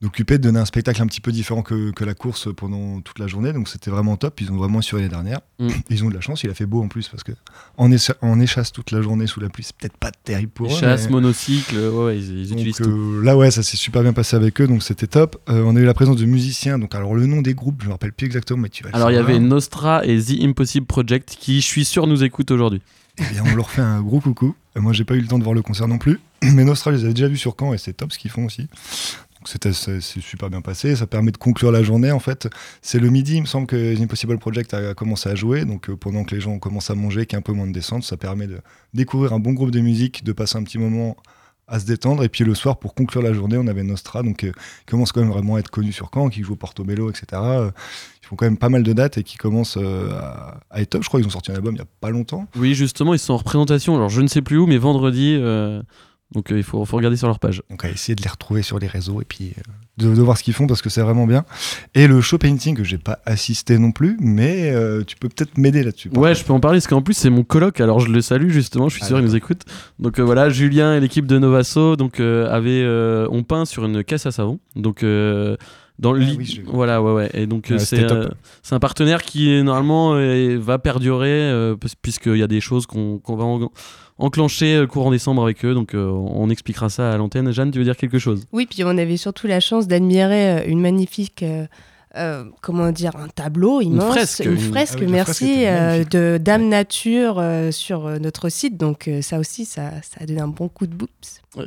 d'occuper, de donner un spectacle un petit peu différent que, que la course pendant toute la journée. Donc c'était vraiment top. Ils ont vraiment assuré les dernières. Mm. (clears throat) Ils ont de la chance. Il a fait beau en plus parce que en, en échasse toute la journée sous la pluie, c'est peut-être pas terrible pour eux. Chasse, mais- monocycle, ouais, ils, ils donc, utilisent tout. euh, là, ouais, ça s'est super bien passé avec eux, donc c'était top. Euh, on a eu la présence de musiciens. Donc, alors, le nom des groupes, je me rappelle plus exactement, mais tu vas Alors il y avait Nostra et The Impossible Project qui, je suis sûr, nous écoutent aujourd'hui. Eh bien, on leur fait un gros coucou. Euh, moi, j'ai pas eu le temps de voir le concert non plus, (clears throat) mais Nostra, je les avais déjà vus sur Caen et c'est top ce qu'ils font aussi. C'était c'est super bien passé. Ça permet de conclure la journée. En fait, c'est le midi, il me semble que The Impossible Project a commencé à jouer. Donc, euh, pendant que les gens commencent à manger, qu'il y a un peu moins de descente, ça permet de découvrir un bon groupe de musique, de passer un petit moment à se détendre. Et puis le soir, pour conclure la journée, on avait Nostra, donc euh, qui commence quand même vraiment à être connu sur Caen, qui joue au Portobello, etc. Euh, ils font quand même pas mal de dates et qui commencent euh, à, à être top. Je crois qu'ils ont sorti un album il y a pas longtemps. Oui, justement, ils sont en représentation. Alors je ne sais plus où, mais vendredi. Donc euh, il faut, faut regarder sur leur page. Donc à essayer de les retrouver sur les réseaux et puis euh, de, de voir ce qu'ils font parce que c'est vraiment bien. Et le show painting que j'ai pas assisté non plus, mais euh, tu peux peut-être m'aider là-dessus. Ouais, je peux en parler parce qu'en plus c'est mon coloc, alors je le salue justement, je suis Ah, sûr qu'il nous écoute. Donc voilà, Julien et l'équipe de Novaso donc avaient ont peint sur une caisse à savon. Donc dans le Ah lit- oui, je- voilà ouais ouais et donc Ouais, c'est euh, un partenaire qui normalement euh, va perdurer euh, puisqu'il y a des choses qu'on qu'on va en- enclencher euh, courant décembre avec eux donc euh, on expliquera ça à l'antenne. Jeanne, tu veux dire quelque chose? Oui, puis on avait surtout la chance d'admirer euh, une magnifique. Euh, comment dire, un tableau immense, fresque, une fresque, Ah fresque merci, était euh, de Dame Nature euh, sur euh, notre site. Donc euh, ça aussi, ça, ça a donné un bon coup de boops. (laughs)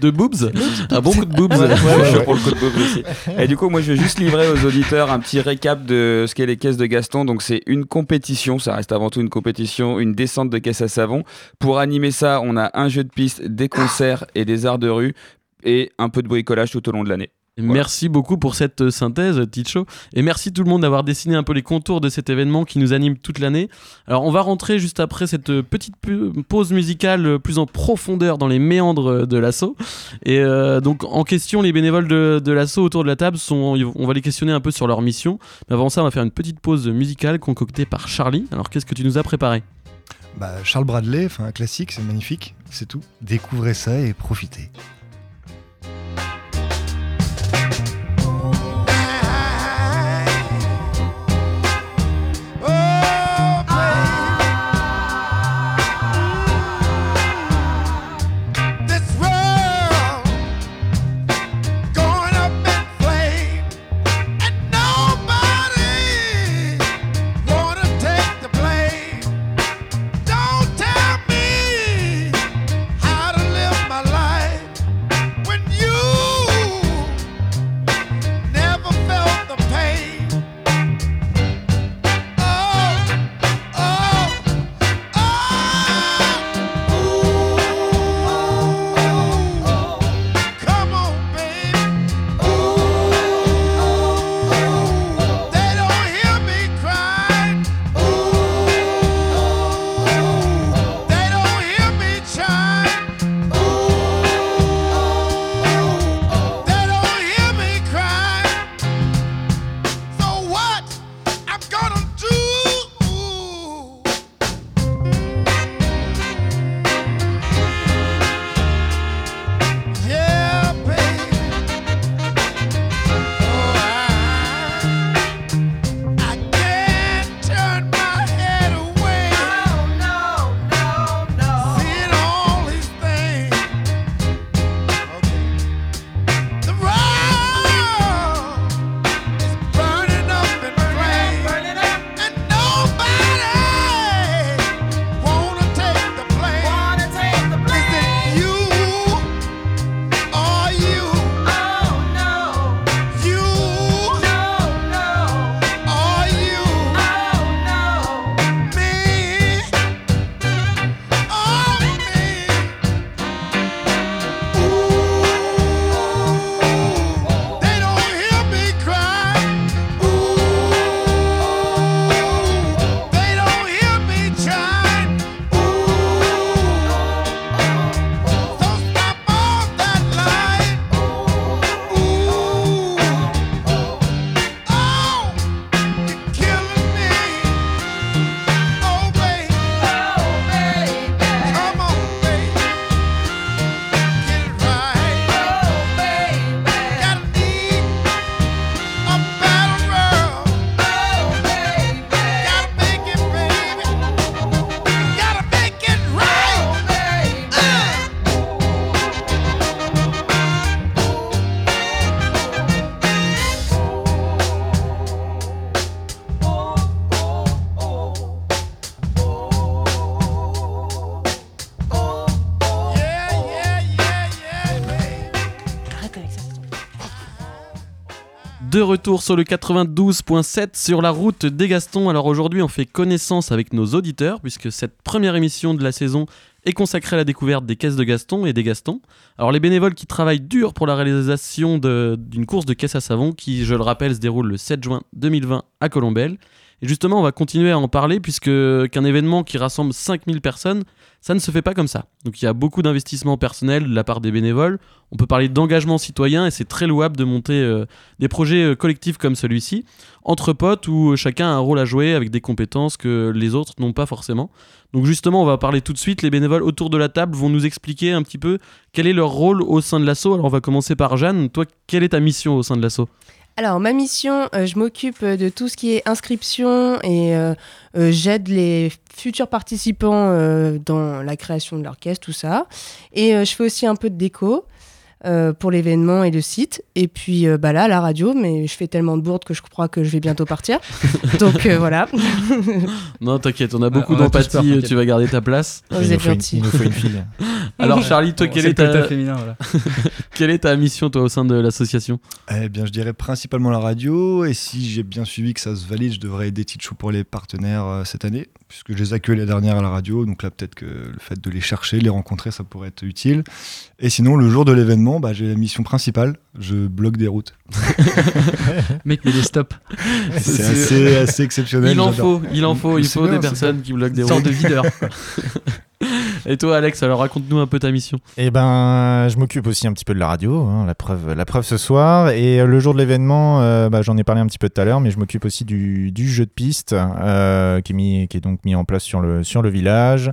De boobs Un bon coup de boobs. Ouais, ouais, (laughs) je suis ouais. pour le code boobs aussi. Et du coup, moi, je vais juste livrer aux auditeurs un petit récap de ce qu'est les caisses de Gaston. Donc, c'est une compétition, ça reste avant tout une compétition, une descente de caisse à savon. Pour animer ça, on a un jeu de piste, des concerts et des arts de rue et un peu de bricolage tout au long de l'année. Merci beaucoup pour cette euh, synthèse, Ticho. Et merci tout le monde d'avoir dessiné un peu les contours de cet événement qui nous anime toute l'année. Alors, on va rentrer juste après cette euh, petite pause musicale euh, plus en profondeur dans les méandres de l'assaut. Et euh, donc, en question, les bénévoles de, de l'assaut autour de la table, sont, on va les questionner un peu sur leur mission. Mais avant ça, on va faire une petite pause musicale concoctée par Charlie. Alors, qu'est-ce que tu nous as préparé? Bah, Charles Bradley, enfin un classique, c'est magnifique, c'est tout. Découvrez ça et profitez. De retour sur le 92.7 sur la route des Gastons. Alors aujourd'hui, on fait connaissance avec nos auditeurs puisque cette première émission de la saison est consacrée à la découverte des caisses de Gaston et des Gastons. Alors les bénévoles qui travaillent dur pour la réalisation d'une course de caisse à savon qui, je le rappelle, se déroule le 7 juin 2020 à Colombelle. Et justement, on va continuer à en parler puisque qu'un événement qui rassemble 5000 personnes, ça ne se fait pas comme ça. Donc il y a beaucoup d'investissements personnels de la part des bénévoles. On peut parler d'engagement citoyen et c'est très louable de monter euh, des projets euh, collectifs comme celui-ci, entre potes où chacun a un rôle à jouer avec des compétences que les autres n'ont pas forcément. Donc justement, on va parler tout de suite. Les bénévoles autour de la table vont nous expliquer un petit peu quel est leur rôle au sein de l'assaut. Alors on va commencer par Jeanne. Toi, quelle est ta mission au sein de l'assaut? Alors, ma mission, euh, je m'occupe de tout ce qui est inscription et euh, euh, j'aide les futurs participants euh, dans la création de caisse, tout ça. Et euh, je fais aussi un peu de déco. euh, pour l'événement et le site. Et puis euh, bah là, la radio, mais je fais tellement de bourdes que je crois que je vais bientôt partir. (laughs) Donc euh, voilà. Non, t'inquiète, on a beaucoup peur, d'empathie. Tu vas garder ta place. Oh, vous êtes gentil. Il nous faut une fille. (laughs) (laughs) Alors Charlie, toi, Bon, quelle est, ta... féminin, voilà. (laughs) (laughs) quelle est ta mission toi au sein de l'association? Eh bien, je dirais principalement la radio. Et si j'ai bien suivi que ça se valide, je devrais aider Tichou pour les partenaires euh, cette année, puisque je les accueille la dernière à la radio. Donc là, peut-être que le fait de les chercher, les rencontrer, ça pourrait être utile. Et sinon, le jour de l'événement, bah, j'ai la mission principale. Je bloque des routes. Mec, mais les stops. C'est assez, assez exceptionnel. Il en faut, il en faut, il faut bien, des personnes bien. qui bloquent des Une sorte routes. de videur. Et toi, Alex, alors raconte-nous un peu ta mission. Eh ben, je m'occupe aussi un petit peu de la radio, hein, la preuve, la preuve ce soir. Et euh, le jour de l'événement, euh, bah, j'en ai parlé un petit peu tout à l'heure, mais je m'occupe aussi du, du jeu de piste euh, qui, est mis, qui est donc mis en place sur le, sur le village.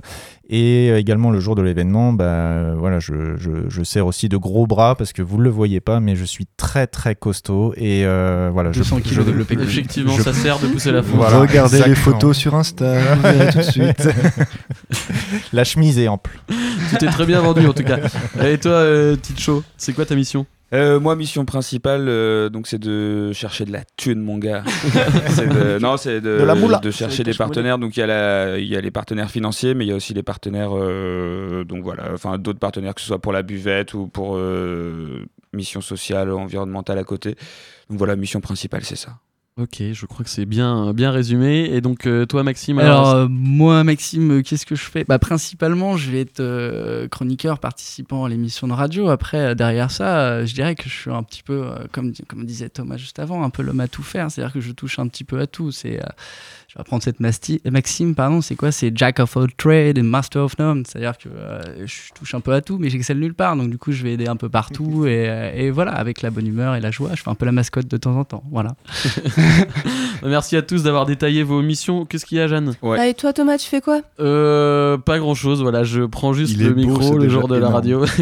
Et également le jour de l'événement, bah, voilà, je, je, je sers aussi de gros bras parce que vous ne le voyez pas, mais je suis très très costaud et euh, voilà. 200 je, kilos développé. Effectivement, je- ça sert de pousser la foule. Voilà, Regardez les exactement. photos sur Insta, vous verrez tout de suite. (laughs) (laughs) La chemise est ample. Tu t'es très bien vendu en tout cas. Et toi, euh, Ticho, c'est quoi ta mission? Euh, moi, mission principale, euh, donc c'est de chercher de la thune, mon gars. (laughs) C'est de- non, c'est de, De la moula. de chercher des partenaires. Donc il y a la, il y a les partenaires financiers, mais il y a aussi les partenaires, euh, donc voilà, enfin d'autres partenaires que ce soit pour la buvette ou pour euh, mission sociale, environnementale à côté. Donc voilà, mission principale, c'est ça. Ok, je crois que c'est bien, bien résumé. Et donc, euh, toi, Maxime, Alors, alors, euh, moi, Maxime, euh, qu'est-ce que je fais? Bah, Principalement, je vais être chroniqueur participant à l'émission de radio. Après, derrière ça, je dirais que je suis un petit peu, comme, comme disait Thomas juste avant, un peu l'homme à tout faire. C'est-à-dire que je touche un petit peu à tout. C'est, je vais prendre cette masti- Maxime, pardon, c'est quoi? C'est Jack of all trade and master of none. C'est-à-dire que euh, je touche un peu à tout, mais j'excelle nulle part. Donc, du coup, je vais aider un peu partout. (laughs) et, euh, et voilà, avec la bonne humeur et la joie, je fais un peu la mascotte de temps en temps. Voilà. (laughs) merci à tous d'avoir détaillé vos missions. Qu'est-ce qu'il y a, Jeanne? Ouais. Ah, et toi, Thomas, tu fais quoi? Euh, Pas grand-chose. Voilà, je prends juste Il le beau, micro c'est le jour de la radio. (laughs)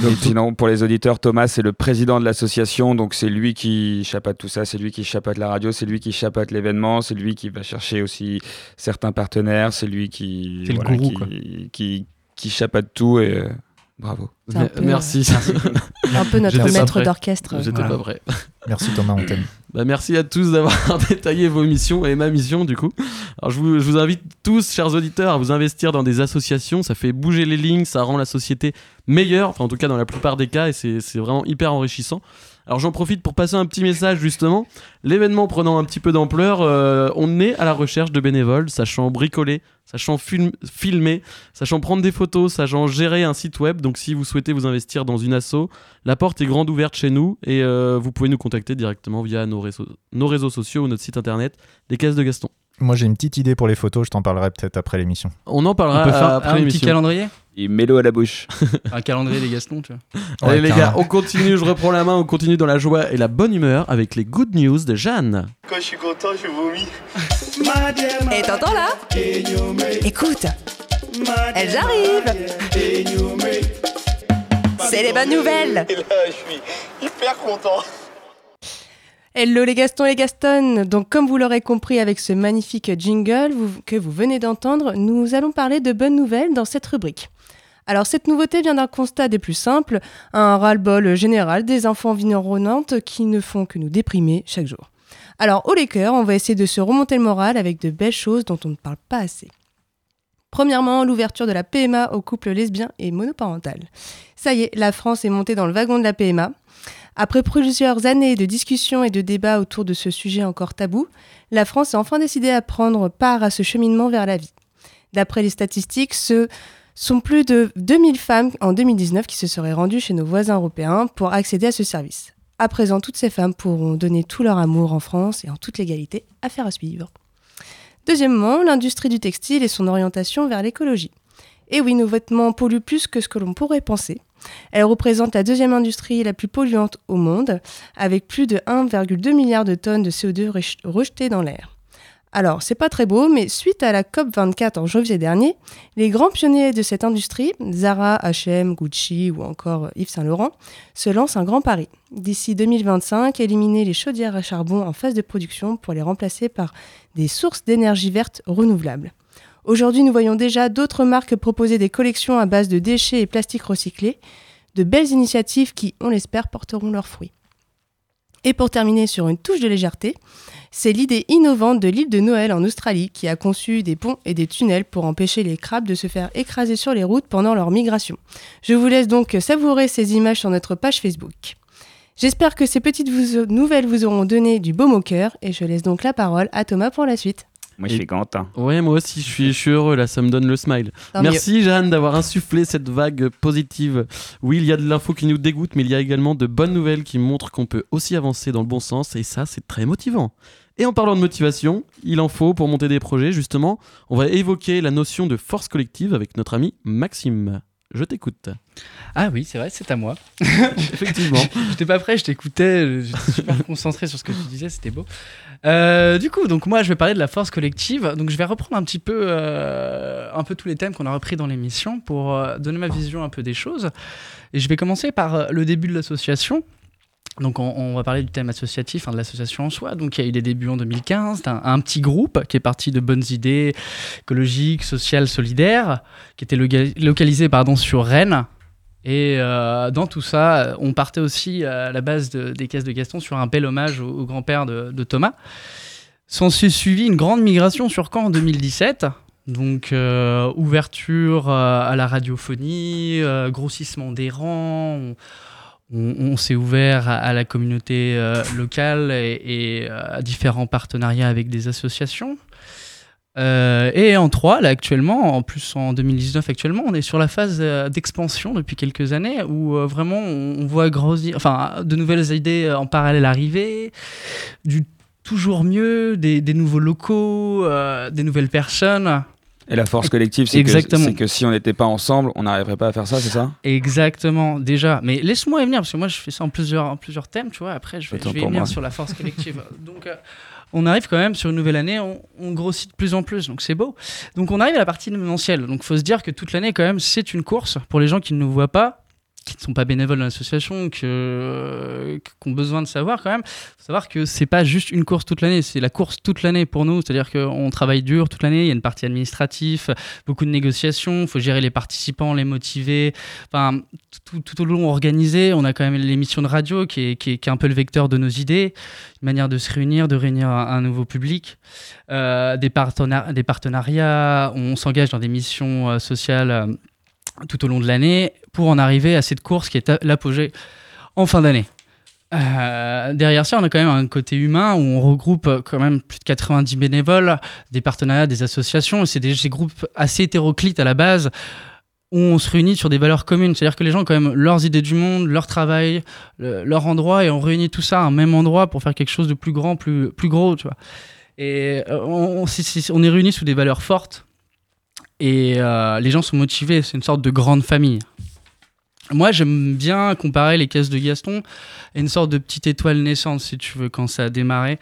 Donc, sinon, pour les auditeurs, Thomas, c'est le président de l'association. Donc, c'est lui qui chapeaute tout ça. C'est lui qui chapeaute la radio. C'est lui qui chapeaute l'événement. C'est lui qui va chercher aussi certains partenaires. C'est lui qui, voilà, gourou, qui, quoi. qui, tout. Et euh, bravo. C'est un peu, merci. Un peu notre maître d'orchestre. J'étais Voilà. pas prêt. Merci Thomas, on t'aime. (laughs) Bah, merci à tous d'avoir (laughs) détaillé vos missions et ma mission du coup. Alors je vous, je vous invite tous, chers auditeurs, à vous investir dans des associations. Ça fait bouger les lignes, ça rend la société meilleure, enfin en tout cas dans la plupart des cas, et c'est vraiment hyper enrichissant. Alors j'en profite pour passer un petit message justement. L'événement prenant un petit peu d'ampleur, euh, on est à la recherche de bénévoles, sachant bricoler, sachant film- filmer, sachant prendre des photos, sachant gérer un site web. Donc si vous souhaitez vous investir dans une asso, la porte est grande ouverte chez nous et euh, vous pouvez nous contacter directement via nos réseaux, nos réseaux sociaux ou notre site internet, les caisses de Gaston. Moi j'ai une petite idée pour les photos, je t'en parlerai peut-être après l'émission. On en On parlera peut faire après un petit calendrier Et mets-le à la bouche. (laughs) Un calendrier des Gastons, tu vois. Allez Ouais, les gars, on continue, je reprends la main, on continue dans la joie et la bonne humeur avec les good news de Jeanne. Quand je suis content, je vomis. Et t'entends là? Écoute, elles arrivent C'est les bonnes nouvelles Et là, je suis hyper content. Hello les Gastons et Gaston Donc comme vous l'aurez compris avec ce magnifique jingle que vous venez d'entendre, nous allons parler de bonnes nouvelles dans cette rubrique. Alors cette nouveauté vient d'un constat des plus simples, un ras-le-bol général des enfants environnantes qui ne font que nous déprimer chaque jour. Alors au les cœurs, on va essayer de se remonter le moral avec de belles choses dont on ne parle pas assez. Premièrement, l'ouverture de la PMA aux couples lesbiens et monoparentales. Ça y est, la France est montée dans le wagon de la PMA. Après plusieurs années de discussions et de débats autour de ce sujet encore tabou, la France a enfin décidé à prendre part à ce cheminement vers la vie. D'après les statistiques, ce sont plus de 2000 femmes en 2019 qui se seraient rendues chez nos voisins européens pour accéder à ce service. À présent, toutes ces femmes pourront donner tout leur amour en France et en toute légalité à faire à suivre. Deuxièmement, l'industrie du textile et son orientation vers l'écologie. Et oui, nos vêtements polluent plus que ce que l'on pourrait penser. Elle représente la deuxième industrie la plus polluante au monde, avec plus de 1,2 milliard de tonnes de CO2 rejetées dans l'air. Alors, c'est pas très beau, mais suite à la COP24 en janvier dernier, les grands pionniers de cette industrie, Zara, H&M, Gucci ou encore Yves Saint Laurent, se lancent un grand pari. D'ici 2025, éliminer les chaudières à charbon en phase de production pour les remplacer par des sources d'énergie verte renouvelables. Aujourd'hui, nous voyons déjà d'autres marques proposer des collections à base de déchets et plastiques recyclés, de belles initiatives qui, on l'espère, porteront leurs fruits. Et pour terminer sur une touche de légèreté, c'est l'idée innovante de l'île de Noël en Australie qui a conçu des ponts et des tunnels pour empêcher les crabes de se faire écraser sur les routes pendant leur migration. Je vous laisse donc savourer ces images sur notre page Facebook. J'espère que ces petites nouvelles vous auront donné du baume au cœur et je laisse donc la parole à Thomas pour la suite. Moi, je suis content. Ouais, moi aussi, je suis, je suis heureux. Là, ça me donne le smile. Tant Merci, Jeanne, d'avoir insufflé cette vague positive. Oui, il y a de l'info qui nous dégoûte, mais il y a également de bonnes nouvelles qui montrent qu'on peut aussi avancer dans le bon sens. Et ça, c'est très motivant. Et en parlant de motivation, il en faut pour monter des projets. Justement, on va évoquer la notion de force collective avec notre ami Maxime. Je t'écoute. Ah oui, c'est vrai, c'est à moi. (laughs) Effectivement. (laughs) J'étais pas prêt, je t'écoutais, j'étais super (laughs) concentré sur ce que tu disais, c'était beau. Euh, du coup, donc moi, je vais parler de la force collective. Donc, je vais reprendre un petit peu, euh, un peu tous les thèmes qu'on a repris dans l'émission pour euh, donner ma vision un peu des choses. Et je vais commencer par le début de l'association. Donc on, va parler du thème associatif, hein, de l'association en soi. Donc il y a eu des débuts en 2015, d'un un petit groupe qui est parti de bonnes idées écologiques, sociales, solidaires, qui était localisé pardon, sur Rennes. Et euh, dans tout ça, on partait aussi à la base de- des caisses de Gaston sur un bel hommage au, grand-père de, Thomas. S'en s'est suivi une grande migration sur Caen en 2017. Donc, euh, ouverture euh, à la radiophonie, euh, grossissement des rangs. On- s'est ouvert à, la communauté euh, locale et, euh, à différents partenariats avec des associations. Euh, et en 3, là actuellement, en plus en 2019 actuellement, on est sur la phase d'expansion depuis quelques années où vraiment on, voit de nouvelles idées en parallèle arriver, du toujours mieux, des, nouveaux locaux, des nouvelles personnes. Et la force collective, c'est que, si on n'était pas ensemble, on n'arriverait pas à faire ça, c'est ça Exactement, déjà. Mais laisse-moi y venir, parce que moi, je fais ça en plusieurs, en plusieurs thèmes, tu vois. Après, je vais, je vais y venir moi. sur la force collective. (laughs) Donc, euh, on arrive quand même sur une nouvelle année, on, on grossit de plus en plus, donc c'est beau. Donc, on arrive à la partie événementielle. Donc, faut se dire que toute l'année, quand même, c'est une course. Pour les gens qui ne nous voient pas, qui ne sont pas bénévoles dans l'association, que- euh, qui ont besoin de savoir quand même, faut savoir que c'est pas juste une course toute l'année, c'est la course toute l'année pour nous. C'est-à-dire qu'on travaille dur toute l'année, il y a une partie administrative, beaucoup de négociations, il faut gérer les participants, les motiver. Enfin, tout, tout au long organisé, on a quand même l'émission de radio qui est, qui, est, qui est un peu le vecteur de nos idées, une manière de se réunir, de réunir un, nouveau public, Euh, des, des partenariats, on s'engage dans des missions euh, sociales tout au long de l'année pour en arriver à cette course qui est l'apogée en fin d'année. Euh, derrière ça, on a quand même un côté humain où on regroupe euh, quand même plus de 90 bénévoles, des partenariats, des associations. C'est des, groupes assez hétéroclites à la base où on se réunit sur des valeurs communes. C'est-à-dire que les gens ont quand même leurs idées du monde, leur travail, le- leur endroit, et on réunit tout ça à un même endroit pour faire quelque chose de plus grand, plus, plus gros. Et euh, on, c'est- on est réunis sous des valeurs fortes, et les gens sont motivés. C'est une sorte de grande famille. Moi, j'aime bien comparer les caisses de Gaston à une sorte de petite étoile naissante, si tu veux, quand ça a démarré.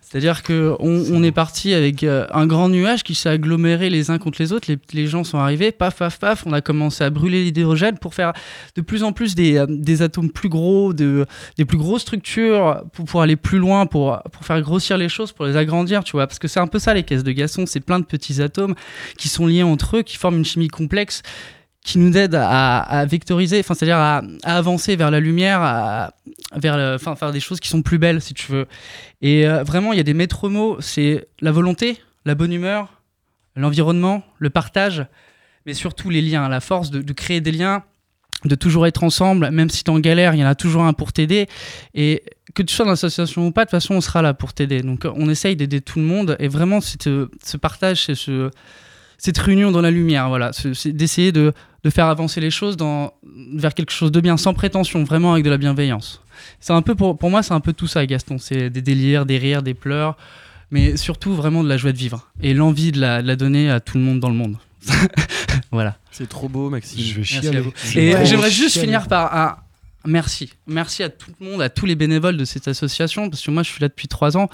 C'est-à-dire qu'on on est parti avec euh, un grand nuage qui s'est aggloméré les uns contre les autres. Les, les gens sont arrivés, paf, paf, paf. On a commencé à brûler l'hydrogène pour faire de plus en plus des, euh, des atomes plus gros, de, des plus grosses structures pour, pour aller plus loin, pour, pour faire grossir les choses, pour les agrandir, tu vois. Parce que c'est un peu ça, les caisses de Gaston. C'est plein de petits atomes qui sont liés entre eux, qui forment une chimie complexe qui nous aide à, vectoriser, enfin, c'est-à-dire à, avancer vers la lumière, à, vers faire des choses qui sont plus belles, si tu veux. Et euh, vraiment, il y a des maîtres mots, c'est la volonté, la bonne humeur, l'environnement, le partage, mais surtout les liens, la force de, créer des liens de toujours être ensemble, même si tu es en galère, il y en a toujours un pour t'aider. Et que tu sois dans l'association ou pas, de toute façon, on sera là pour t'aider. Donc, on essaye d'aider tout le monde. Et vraiment, ce, ce partage, c'est ce, cette réunion dans la lumière, voilà, c'est d'essayer de, de, faire avancer les choses dans, vers quelque chose de bien, sans prétention, vraiment avec de la bienveillance. C'est un peu pour, pour moi, c'est un peu tout ça, Gaston. C'est des délires, des rires, des pleurs, mais surtout vraiment de la joie de vivre et l'envie de la, de la donner à tout le monde dans le monde. (laughs) voilà. C'est trop beau, Maxime. Je vais Merci chialer. à vous. Je Et j'aimerais juste chialer. finir par un merci. Merci à tout le monde, à tous les bénévoles de cette association, parce que moi je suis là depuis trois ans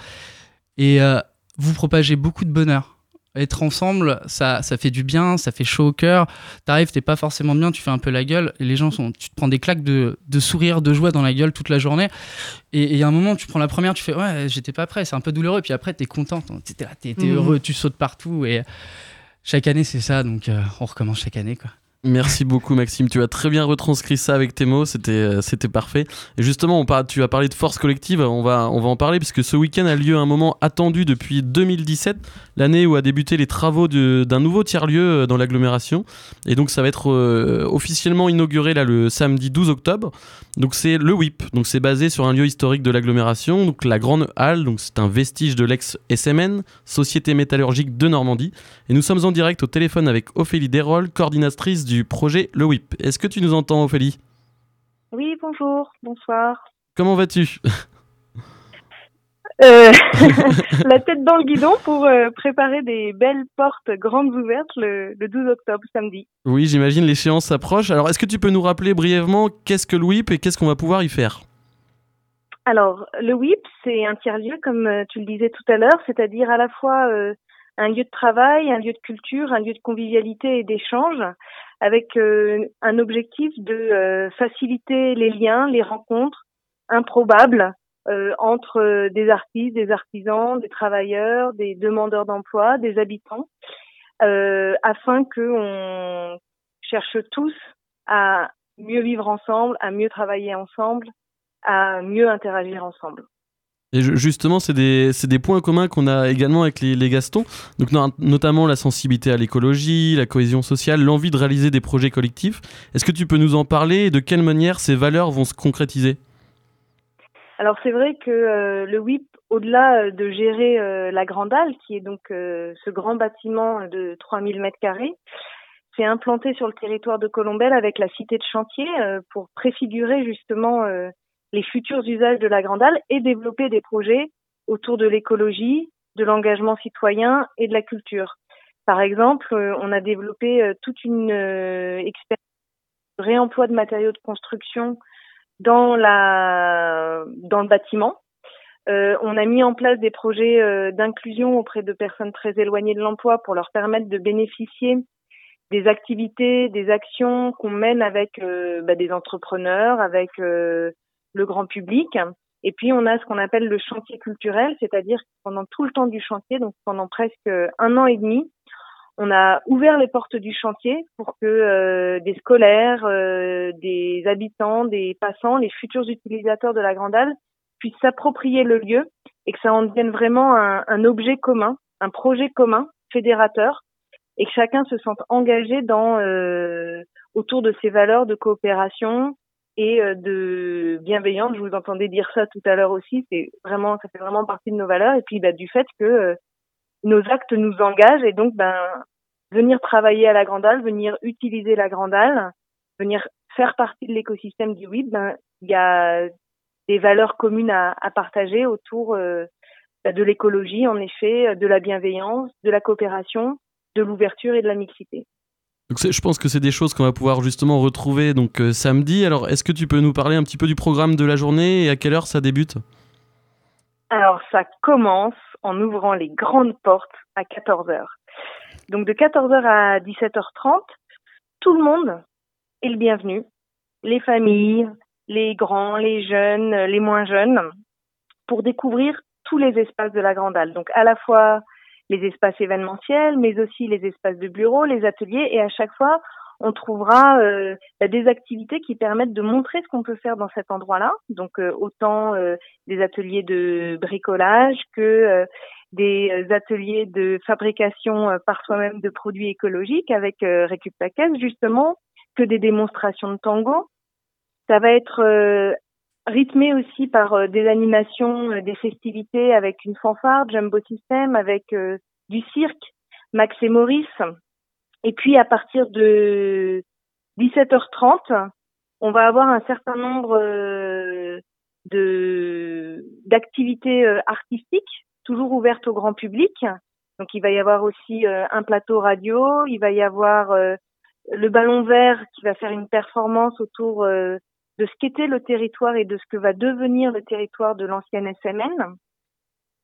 et euh, vous propagez beaucoup de bonheur. Être ensemble, ça, ça fait du bien, ça fait chaud au cœur. T'arrives, t'es pas forcément bien, tu fais un peu la gueule, et les gens sont, tu te prends des claques de, de sourire, de joie dans la gueule toute la journée. Et il y a un moment, tu prends la première, tu fais ouais, j'étais pas prêt, c'est un peu douloureux, puis après t'es content, t'es t'es t'es Mhm. heureux, tu sautes partout, et chaque année c'est ça, donc euh, on recommence chaque année quoi. Merci beaucoup Maxime, tu as très bien retranscrit ça avec tes mots, c'était euh, c'était parfait. Et justement, on parle, tu as parlé de force collective, on va on va en parler puisque ce week-end a lieu un moment attendu depuis 2017, l'année où a débuté les travaux d'un nouveau tiers-lieu euh, dans l'agglomération. Et donc ça va être euh, officiellement inauguré là le samedi 12 octobre. Donc c'est le WIP, donc c'est basé sur un lieu historique de l'agglomération, donc la Grande Halle, donc c'est un vestige de l'ex-SMN, Société métallurgique de Normandie. Et nous sommes en direct au téléphone avec Ophélie Desrolles, coordinatrice du projet Le WIP. Est-ce que tu nous entends Ophélie? Oui, bonjour, bonsoir. Comment vas-tu? Euh, (laughs) (laughs) la tête dans le guidon pour euh, préparer des belles portes grandes ouvertes le, le 12 octobre, samedi. Oui, j'imagine l'échéance s'approche. Alors est-ce que tu peux nous rappeler brièvement qu'est-ce que le WIP et qu'est-ce qu'on va pouvoir y faire? Alors, le WIP, c'est un tiers-lieu, comme euh, tu le disais tout à l'heure, c'est-à-dire à la fois un lieu de travail, un lieu de culture, un lieu de convivialité et d'échange, avec euh, un objectif de euh, faciliter les liens, les rencontres improbables euh, entre des artistes, des artisans, des travailleurs, des demandeurs d'emploi, des habitants, afin que on cherche tous à mieux vivre ensemble, à mieux travailler ensemble, à mieux interagir ensemble. Et ju- justement, c'est des, points communs qu'on a également avec les, les Gastons, donc no- notamment la sensibilité à l'écologie, la cohésion sociale, l'envie de réaliser des projets collectifs. Est-ce que tu peux nous en parler et de quelle manière ces valeurs vont se concrétiser? Alors c'est vrai que euh, le WIP, au-delà euh, de gérer euh, la Grande Halle, qui est donc ce grand bâtiment de 3000 mètres carrés, c'est implanté sur le territoire de Colombelle avec la cité de chantier pour préfigurer justement les futurs usages de la Grande Halle et développer des projets autour de l'écologie, de l'engagement citoyen et de la culture. Par exemple, euh, on a développé euh, toute une euh, expérience de réemploi de matériaux de construction dans la dans le bâtiment. On a mis en place des projets d'inclusion auprès de personnes très éloignées de l'emploi pour leur permettre de bénéficier des activités, des actions qu'on mène avec bah, des entrepreneurs, avec le grand public. Et puis on a ce qu'on appelle le chantier culturel, c'est-à-dire pendant tout le temps du chantier, donc pendant presque un an et demi, on a ouvert les portes du chantier pour que euh, des scolaires, euh, des habitants, des passants, les futurs utilisateurs de la Grande Halle puissent s'approprier le lieu et que ça en devienne vraiment un, un objet commun, un projet commun, fédérateur, et que chacun se sente engagé dans euh, autour de ces valeurs de coopération et euh, de bienveillance. Je vous entendais dire ça tout à l'heure aussi. C'est vraiment, ça fait vraiment partie de nos valeurs. Et puis bah, du fait que euh, nos actes nous engagent et donc ben venir travailler à la Grande Halle, venir utiliser la Grande Halle, venir faire partie de l'écosystème du WIP, ben il y a des valeurs communes à, à partager autour euh, de l'écologie, en effet, de la bienveillance, de la coopération, de l'ouverture et de la mixité. Je pense que c'est des choses qu'on va pouvoir justement retrouver donc euh, samedi. Alors est-ce que tu peux nous parler un petit peu du programme de la journée et à quelle heure ça débute? Alors, ça commence en ouvrant les grandes portes à 14h. Donc, de 14h à 17h30, tout le monde est le bienvenu. Les familles, les grands, les jeunes, les moins jeunes, pour découvrir tous les espaces de la Grande Halle. Donc, à la fois les espaces événementiels, mais aussi les espaces de bureaux, les ateliers, et à chaque fois, on trouvera euh, bah, des activités qui permettent de montrer ce qu'on peut faire dans cet endroit-là. Donc euh, autant euh, des ateliers de bricolage que euh, des euh, ateliers de fabrication euh, par soi-même de produits écologiques avec euh, Récup justement, que des démonstrations de tango. Ça va être rythmé aussi par euh, des animations, euh, des festivités avec une fanfare, Jumbo System, avec euh, du cirque, Max et Maurice. Et puis à partir de 17h30, on va avoir un certain nombre de d'activités artistiques, toujours ouvertes au grand public. Donc il va y avoir aussi un plateau radio, il va y avoir le ballon vert qui va faire une performance autour de ce qu'était le territoire et de ce que va devenir le territoire de l'ancienne SMN.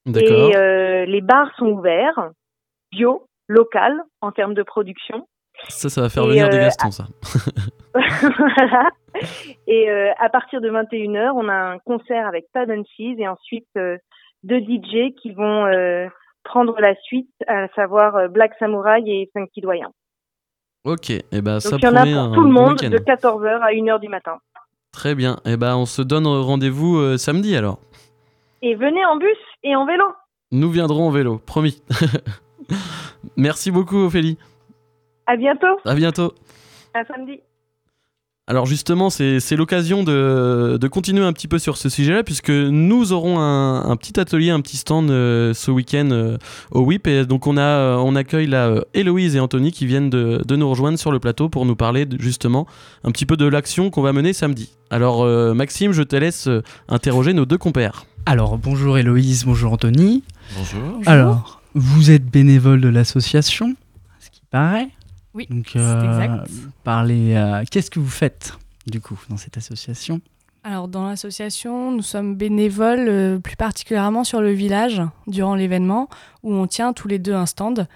D'accord. Et euh, les bars sont ouverts, bio, local en termes de production. Ça, ça va faire Et, venir des euh, Gastons, ça. (laughs) voilà. Et euh, à partir de 21h, on a un concert avec Tad and Cheese et ensuite deux DJ qui vont prendre la suite, à savoir Black Samurai et Funky Doyen. Ok, et ben ça Donc il y en a pour un tout le monde de 14h à 1h du matin. Très bien. Et ben on se donne rendez-vous euh, samedi alors. Et venez en bus et en vélo. Nous viendrons en vélo, promis. (laughs) Merci beaucoup Ophélie. À bientôt. À bientôt. À samedi. Alors justement, c'est l'occasion de, de continuer un petit peu sur ce sujet-là, puisque nous aurons un, un petit atelier, un petit stand euh, ce week-end euh, au WIP. Et donc on, a, euh, on accueille là euh, Héloïse et Anthony qui viennent de, de nous rejoindre sur le plateau pour nous parler de- justement un petit peu de l'action qu'on va mener samedi. Alors euh, Maxime, je te laisse euh, interroger nos deux compères. Alors, bonjour Héloïse, bonjour Anthony. Bonjour. Alors, vous êtes bénévole de l'association, à ce qui paraît. Oui, Donc, euh, exact. Parlez, euh, qu'est-ce que vous faites, du coup, dans cette association? Alors dans l'association, nous sommes bénévoles euh, plus particulièrement sur le village durant l'événement où on tient tous les deux un stand.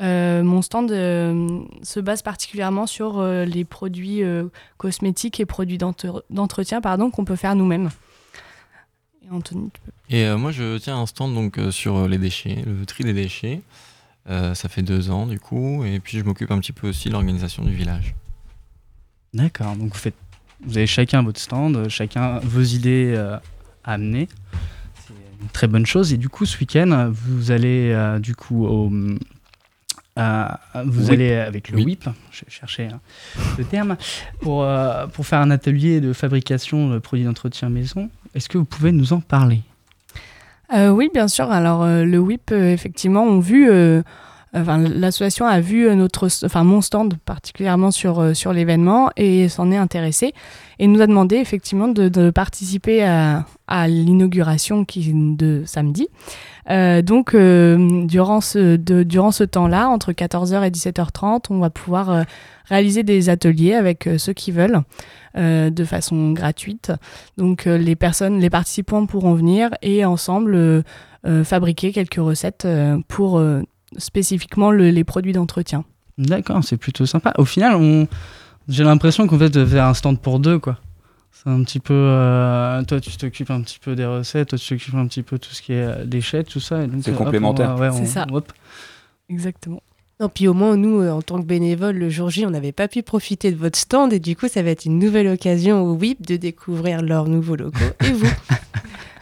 Euh, mon stand euh, se base particulièrement sur euh, les produits euh, cosmétiques et produits d'entre- d'entretien pardon qu'on peut faire nous-mêmes. Et Anthony, tu peux- Et euh, moi, je tiens un stand donc euh, sur les déchets, le tri des déchets. Euh, ça fait deux ans du coup, et puis je m'occupe un petit peu aussi de l'organisation du village. D'accord, donc vous, faites, vous avez chacun votre stand, euh, chacun vos idées euh, à amener. C'est une très bonne chose. Et du coup, ce week-end, vous allez euh, du coup au. vous Whip. allez avec le. WIP, je cherchais hein, le terme, pour, pour faire un atelier de fabrication de produits d'entretien maison. Est-ce que vous pouvez nous en parler? Euh, oui, bien sûr. Alors, euh, le WIP, euh, effectivement, ont vu. euh, Enfin, l'association a vu euh, notre, enfin mon stand particulièrement sur euh, sur l'événement et s'en est intéressé et nous a demandé effectivement de, participer à, l'inauguration de samedi. Euh, donc euh, durant ce temps-là, entre 14h et 17h30, on va pouvoir euh, réaliser des ateliers avec ceux qui veulent de façon gratuite. Donc les personnes, les participants pourront venir et ensemble fabriquer quelques recettes pour spécifiquement le- les produits d'entretien. D'accord, c'est plutôt sympa. Au final, on... j'ai l'impression qu'en fait, de faire un stand pour deux, quoi. C'est un petit peu. euh, toi, tu t'occupes un petit peu des recettes, toi, tu t'occupes un petit peu tout ce qui est euh, déchets, tout ça. C'est euh, complémentaire. ouais, C'est ça. hop. Exactement. Non, puis au moins, nous, euh, en tant que bénévoles, le jour J, on n'avait pas pu profiter de votre stand et du coup, ça va être une nouvelle occasion au WIP de découvrir leurs nouveaux locaux et vous. (laughs)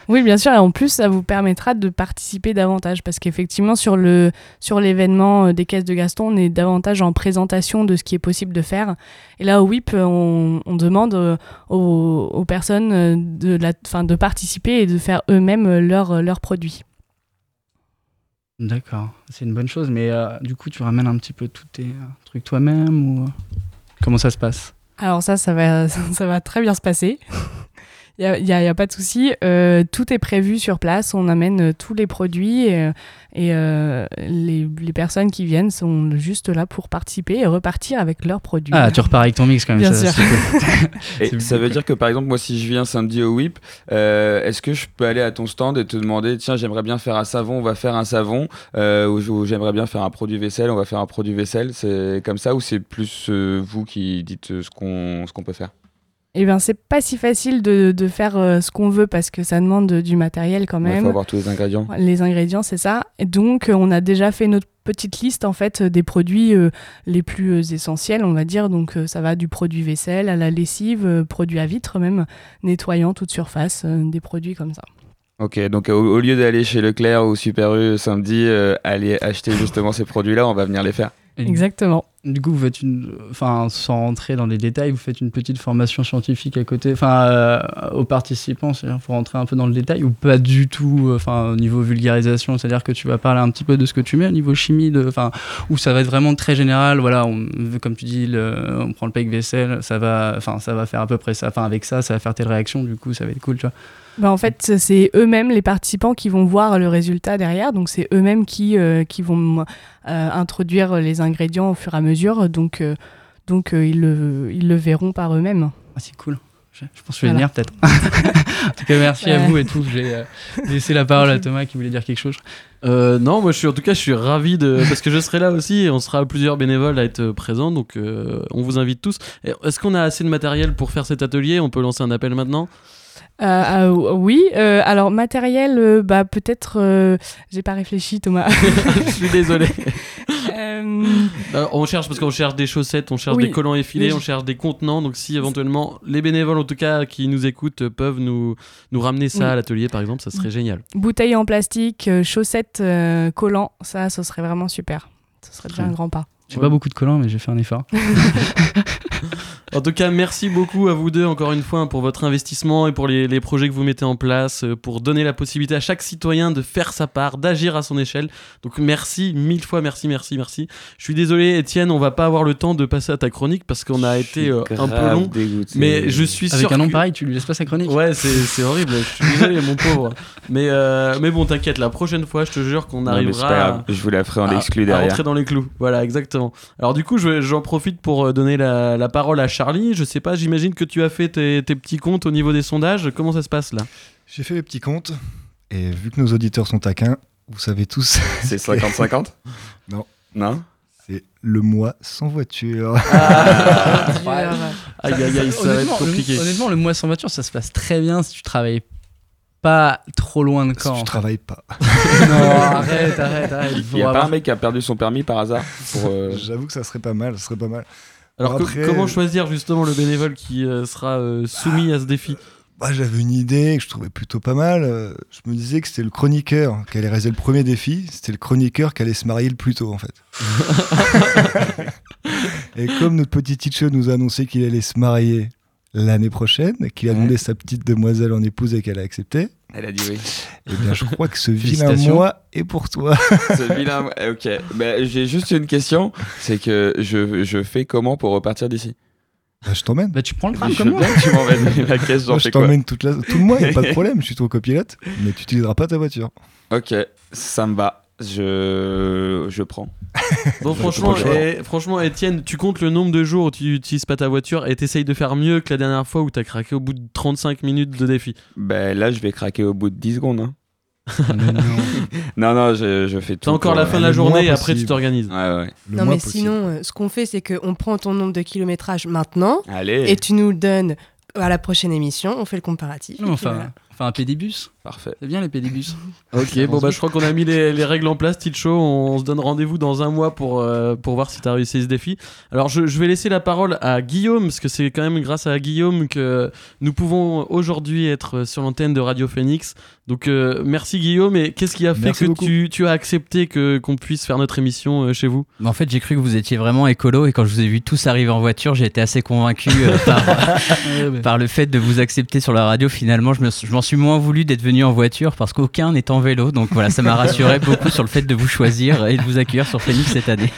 Oui, bien sûr. Et en plus, ça vous permettra de participer davantage parce qu'effectivement, sur le sur l'événement euh, des caisses de Gaston, on est davantage en présentation de ce qui est possible de faire. Et là, au WIP, euh, on, on demande euh, aux, aux personnes de, la, fin, de participer et de faire eux-mêmes leurs leurs produits. D'accord, c'est une bonne chose, mais euh, du coup, tu ramènes un petit peu tous tes euh, trucs toi-même ou comment ça se passe? Alors ça, ça va, (laughs) ça va très bien se passer. Il n'y a, y a- y a pas de souci. Euh, tout est prévu sur place. On amène euh, tous les produits et, euh, et, euh, les, les personnes qui viennent sont juste là pour participer et repartir avec leurs produits. Ah, tu repars avec ton mix quand même. Bien ça, sûr. (laughs) Et ça veut dire que par exemple, moi, si je viens samedi au WIP, euh, est-ce que je peux aller à ton stand et te demander, tiens, j'aimerais bien faire un savon, on va faire un savon, euh, ou, j'aimerais bien faire un produit vaisselle, on va faire un produit vaisselle. C'est comme ça ou c'est plus euh, vous qui dites ce qu'on ce qu'on peut faire? Eh bien, c'est pas si facile de, de faire euh, ce qu'on veut parce que ça demande du matériel quand Il même. faut avoir tous les ingrédients. Les ingrédients, c'est ça. Et donc, euh, on a déjà fait notre petite liste en fait euh, des produits euh, les plus essentiels, on va dire. Donc, euh, ça va du produit vaisselle à la lessive, produit à vitre même, nettoyant toute surface, des produits comme ça. Ok, donc au, au lieu d'aller chez Leclerc ou Super U samedi, aller acheter justement ces produits-là, on va venir les faire. Exactement. Du coup, vous faites une, enfin, sans rentrer dans les détails, vous faites une petite formation scientifique à côté, enfin, euh, aux participants, c'est-à-dire pour rentrer un peu dans le détail ou pas du tout, euh, enfin, au niveau vulgarisation, c'est-à-dire que tu vas parler un petit peu de ce que tu mets au niveau chimie, de, enfin, où ça va être vraiment très général, voilà, on, comme tu dis, le- on prend le pec vaisselle, ça va, enfin, ça va faire à peu près ça, enfin, avec ça, ça va faire telle réaction, du coup, ça va être cool, tu vois. Bah, en fait, c'est eux-mêmes, les participants, qui vont voir le résultat derrière. Donc, c'est eux-mêmes qui, euh, qui vont euh, introduire les ingrédients au fur et à mesure. Donc, euh, donc euh, ils, le, ils le verront par eux-mêmes. Ah, c'est cool. Je, je pense que je vais Voilà. venir peut-être. (laughs) en tout cas, merci à vous et tout. J'ai euh, laissé la parole à Thomas qui voulait dire quelque chose. Euh, non, moi je suis en tout cas je suis ravi de parce que je serai là aussi et on sera plusieurs bénévoles à être présents donc euh, on vous invite tous. Est-ce qu'on a assez de matériel pour faire cet atelier? On peut lancer un appel maintenant? Euh, euh, oui, euh, alors matériel, euh, bah, peut-être. euh, J'ai pas réfléchi, Thomas. (laughs) Je suis désolé. Euh, Euh, on cherche parce qu'on cherche des chaussettes, on cherche Oui. des collants effilés, on cherche des contenants. Donc si éventuellement les bénévoles en tout cas qui nous écoutent peuvent nous nous ramener ça Oui. à l'atelier par exemple, ça serait génial. Bouteilles en plastique, chaussettes, euh, collants, ça, ce serait vraiment super. Ce serait déjà un grand pas. J'ai pas beaucoup de collants, mais j'ai fait un effort. (laughs) (laughs) En tout cas, merci beaucoup à vous deux encore une fois pour votre investissement et pour les, les projets que vous mettez en place, euh, pour donner la possibilité à chaque citoyen de faire sa part, d'agir à son échelle. Donc merci, mille fois merci, merci, merci. Je suis désolé Étienne, on va pas avoir le temps de passer à ta chronique parce qu'on a été euh, un peu long. dégoûté. Mais je suis Avec sûr un nom que- pareil, tu lui laisses pas sa chronique. Ouais, c'est c'est horrible. Je suis désolé, mon pauvre. Mais, euh, mais bon, t'inquiète, la prochaine fois, je te jure qu'on Non, arrivera grave, à- je vous la ferai en à- exclu à derrière. rentrer dans les clous. Voilà, exactement. Alors, du coup, j'en profite pour donner la, la parole à Charlie. Je sais pas, j'imagine que tu as fait tes, tes petits comptes au niveau des sondages. Comment ça se passe là? J'ai fait les petits comptes, et vu que nos auditeurs sont taquins, vous savez tous. C'est (laughs) 50-50 Non. Non? C'est le mois sans voiture. Ah. (laughs) Aïe, aïe, aïe, ça va être Honnêtement, le- compliqué. honnêtement, le mois sans voiture, ça se passe très bien si tu travailles pas trop loin de Si Caen. tu en fait. travailles pas. (laughs) non, arrête, arrête, arrête. Il Faut y a pas un mec qui a perdu son permis par hasard pour, euh, J'avoue que ça serait pas mal, ça serait pas mal. Alors, comment choisir justement le bénévole qui euh, sera euh, soumis à ce défi? Bah, J'avais une idée que je trouvais plutôt pas mal. Euh, Je me disais que c'était le chroniqueur qui allait réaliser le premier défi. C'était le chroniqueur qui allait se marier le plus tôt, en fait. (laughs) Et comme notre petit teacher nous a annoncé qu'il allait se marier l'année prochaine, qu'il a Ouais. demandé sa petite demoiselle en épouse et qu'elle a accepté, Elle a dit oui. eh bien, je crois que ce vilain mois est pour toi. Ce vilain- eh, Ok, Bah, j'ai juste une question. C'est que je, je fais comment pour repartir d'ici? Bah, je t'emmène. Bah, tu prends le veux comme moi. tu m'emmènes (laughs) la caisse, j'en Moi, je t'emmène toute la... tout le mois, il a pas de (laughs) problème. Je suis ton copilote, mais tu n'utiliseras pas ta voiture. Ok, ça me va. Je, je prends. (laughs) Franchement, choix. eh, franchement, Étienne, tu comptes le nombre de jours où tu n'utilises pas ta voiture et t'essayes de faire mieux que la dernière fois où t'as craqué au bout de 35 minutes de défi. Ben là, je vais craquer au bout de 10 secondes. hein. (laughs) (laughs) non, non, je, je fais tout. T'as encore pour, la fin de euh, la journée et après tu t'organises. Ouais, ouais. Le non, mais possible. sinon, euh, ce qu'on fait, c'est qu'on prend ton nombre de kilométrage maintenant Allez. et tu nous le donnes à la prochaine émission. On fait le comparatif. Non, enfin, voilà. enfin, un pédibus. Parfait. C'est bien les pédibus. (laughs) Ok, bon bah je crois qu'on a mis les, les règles en place, Ticho. On, se donne rendez-vous dans un mois pour, euh, pour voir si t'as réussi ce défi. Alors je, je vais laisser la parole à Guillaume, parce que c'est quand même grâce à Guillaume que nous pouvons aujourd'hui être sur l'antenne de Radio Phoenix. Donc euh, merci Guillaume, et qu'est-ce qui a fait Merci que tu, tu as accepté que qu'on puisse faire notre émission euh, chez vous? Mais en fait, j'ai cru que vous étiez vraiment écolo et quand je vous ai vu tous arriver en voiture, j'ai été assez convaincu euh, par, (laughs) par le fait de vous accepter sur la radio. Finalement, je me- je m'en suis moins voulu d'être venu en voiture parce qu'aucun n'est en vélo. Donc voilà, ça m'a rassuré beaucoup sur le fait de vous choisir et de vous accueillir sur Phoenix cette année.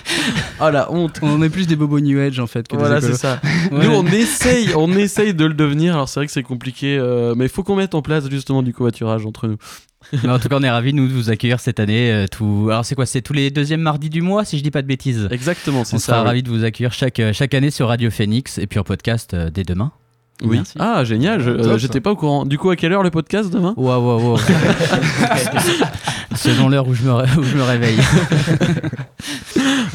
Ah la honte On est plus des bobos New Age en fait que Voilà, des c'est ça. (laughs) Ouais. Nous, on essaye, on essaye de le devenir. Alors, c'est vrai que c'est compliqué, euh, mais il faut qu'on mette en place justement du covoiturage entre nous. (laughs) Mais en tout cas, on est ravis nous de vous accueillir cette année. euh, tout... Alors c'est quoi? C'est tous les deuxièmes mardis du mois, si je dis pas de bêtises? Exactement, c'est On ça. sera ouais. ravis de vous accueillir chaque, euh, chaque année sur Radio Phoenix et puis en podcast euh, dès demain. Oui. Merci. Ah, génial. je- euh. J'étais pas au courant. Du coup, à quelle heure le podcast demain? Waouh, waouh, waouh. Selon l'heure où, je me ré- où je me réveille. (laughs)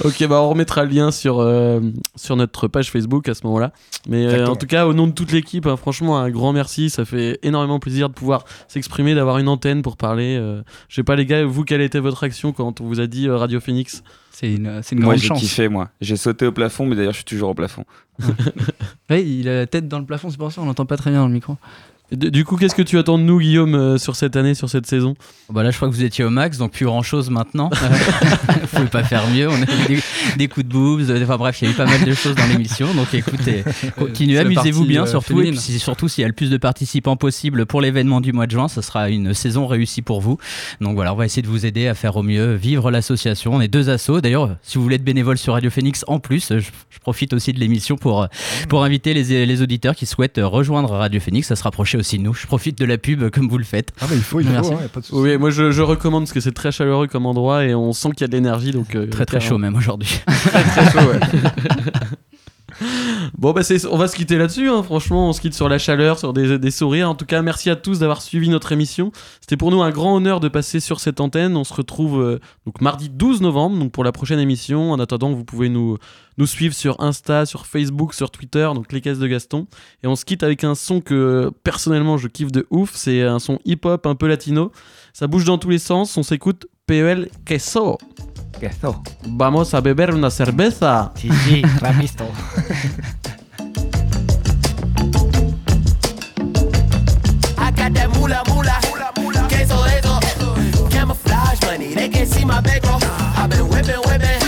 Ok, bah on remettra le lien sur, euh, sur notre page Facebook à ce moment-là. Mais euh, en tout cas, au nom de toute l'équipe, hein, franchement, un grand merci. Ça fait énormément plaisir de pouvoir s'exprimer, d'avoir une antenne pour parler. euh. Je sais pas, les gars, vous, quelle était votre action quand on vous a dit euh, Radio Phoenix? C'est une, Moi, grande j'ai chance. kiffé, moi. J'ai sauté au plafond, mais d'ailleurs, je suis toujours au plafond. (laughs) Ouais, il a la tête dans le plafond, c'est pour ça qu'on n'entend pas très bien dans le micro. Du coup, qu'est-ce que tu attends de nous, Guillaume, euh, sur cette année, sur cette saison? Bah là, je crois que vous étiez au max, donc plus grand chose maintenant. (laughs) (laughs) Vous pouvez pas faire mieux. On a eu des, des coups de boobs. euh, Enfin bref, il y a eu pas mal de choses dans l'émission. Donc écoutez, (laughs) continuez, amusez-vous bien euh, surtout. Et féminine. puis surtout, s'il y a le plus de participants possible pour l'événement du mois de juin, ce sera une saison réussie pour vous. Donc voilà, on va essayer de vous aider à faire au mieux, vivre l'association. On est deux assos. D'ailleurs, si vous voulez être bénévole sur Radio Phoenix en plus, je, je profite aussi de l'émission pour, pour inviter les, les auditeurs qui souhaitent rejoindre Radio Phoenix à se rapprocher aussi de nous. Je profite de la pub comme vous le faites. Ah il faut, il faut, Merci. hein, y a pas de souci. Oui, moi je, je recommande parce que c'est très chaleureux comme endroit et on sent qu'il y a de l'énergie. donc euh, Très très chaud même aujourd'hui. (laughs) Très très chaud, ouais. (laughs) Bon, bah, c'est- on va se quitter là-dessus. hein. Franchement, on se quitte sur la chaleur, sur des, des sourires. En tout cas, merci à tous d'avoir suivi notre émission. C'était pour nous un grand honneur de passer sur cette antenne. On se retrouve euh, donc mardi 12 novembre donc pour la prochaine émission. En attendant, vous pouvez nous, nous suivre sur Insta, sur Facebook, sur Twitter, donc les caisses de Gaston. Et on se quitte avec un son que personnellement je kiffe de ouf. C'est un son hip-hop un peu latino. Ça bouge dans tous les sens. On s'écoute PEL Queso. Queso. Vamos a beber una cerveza. Sí, sí, rapisto. I got that moolah moolah, queso de eso. Camouflage money, they can't see my bankroll. I've been whipping, whipping,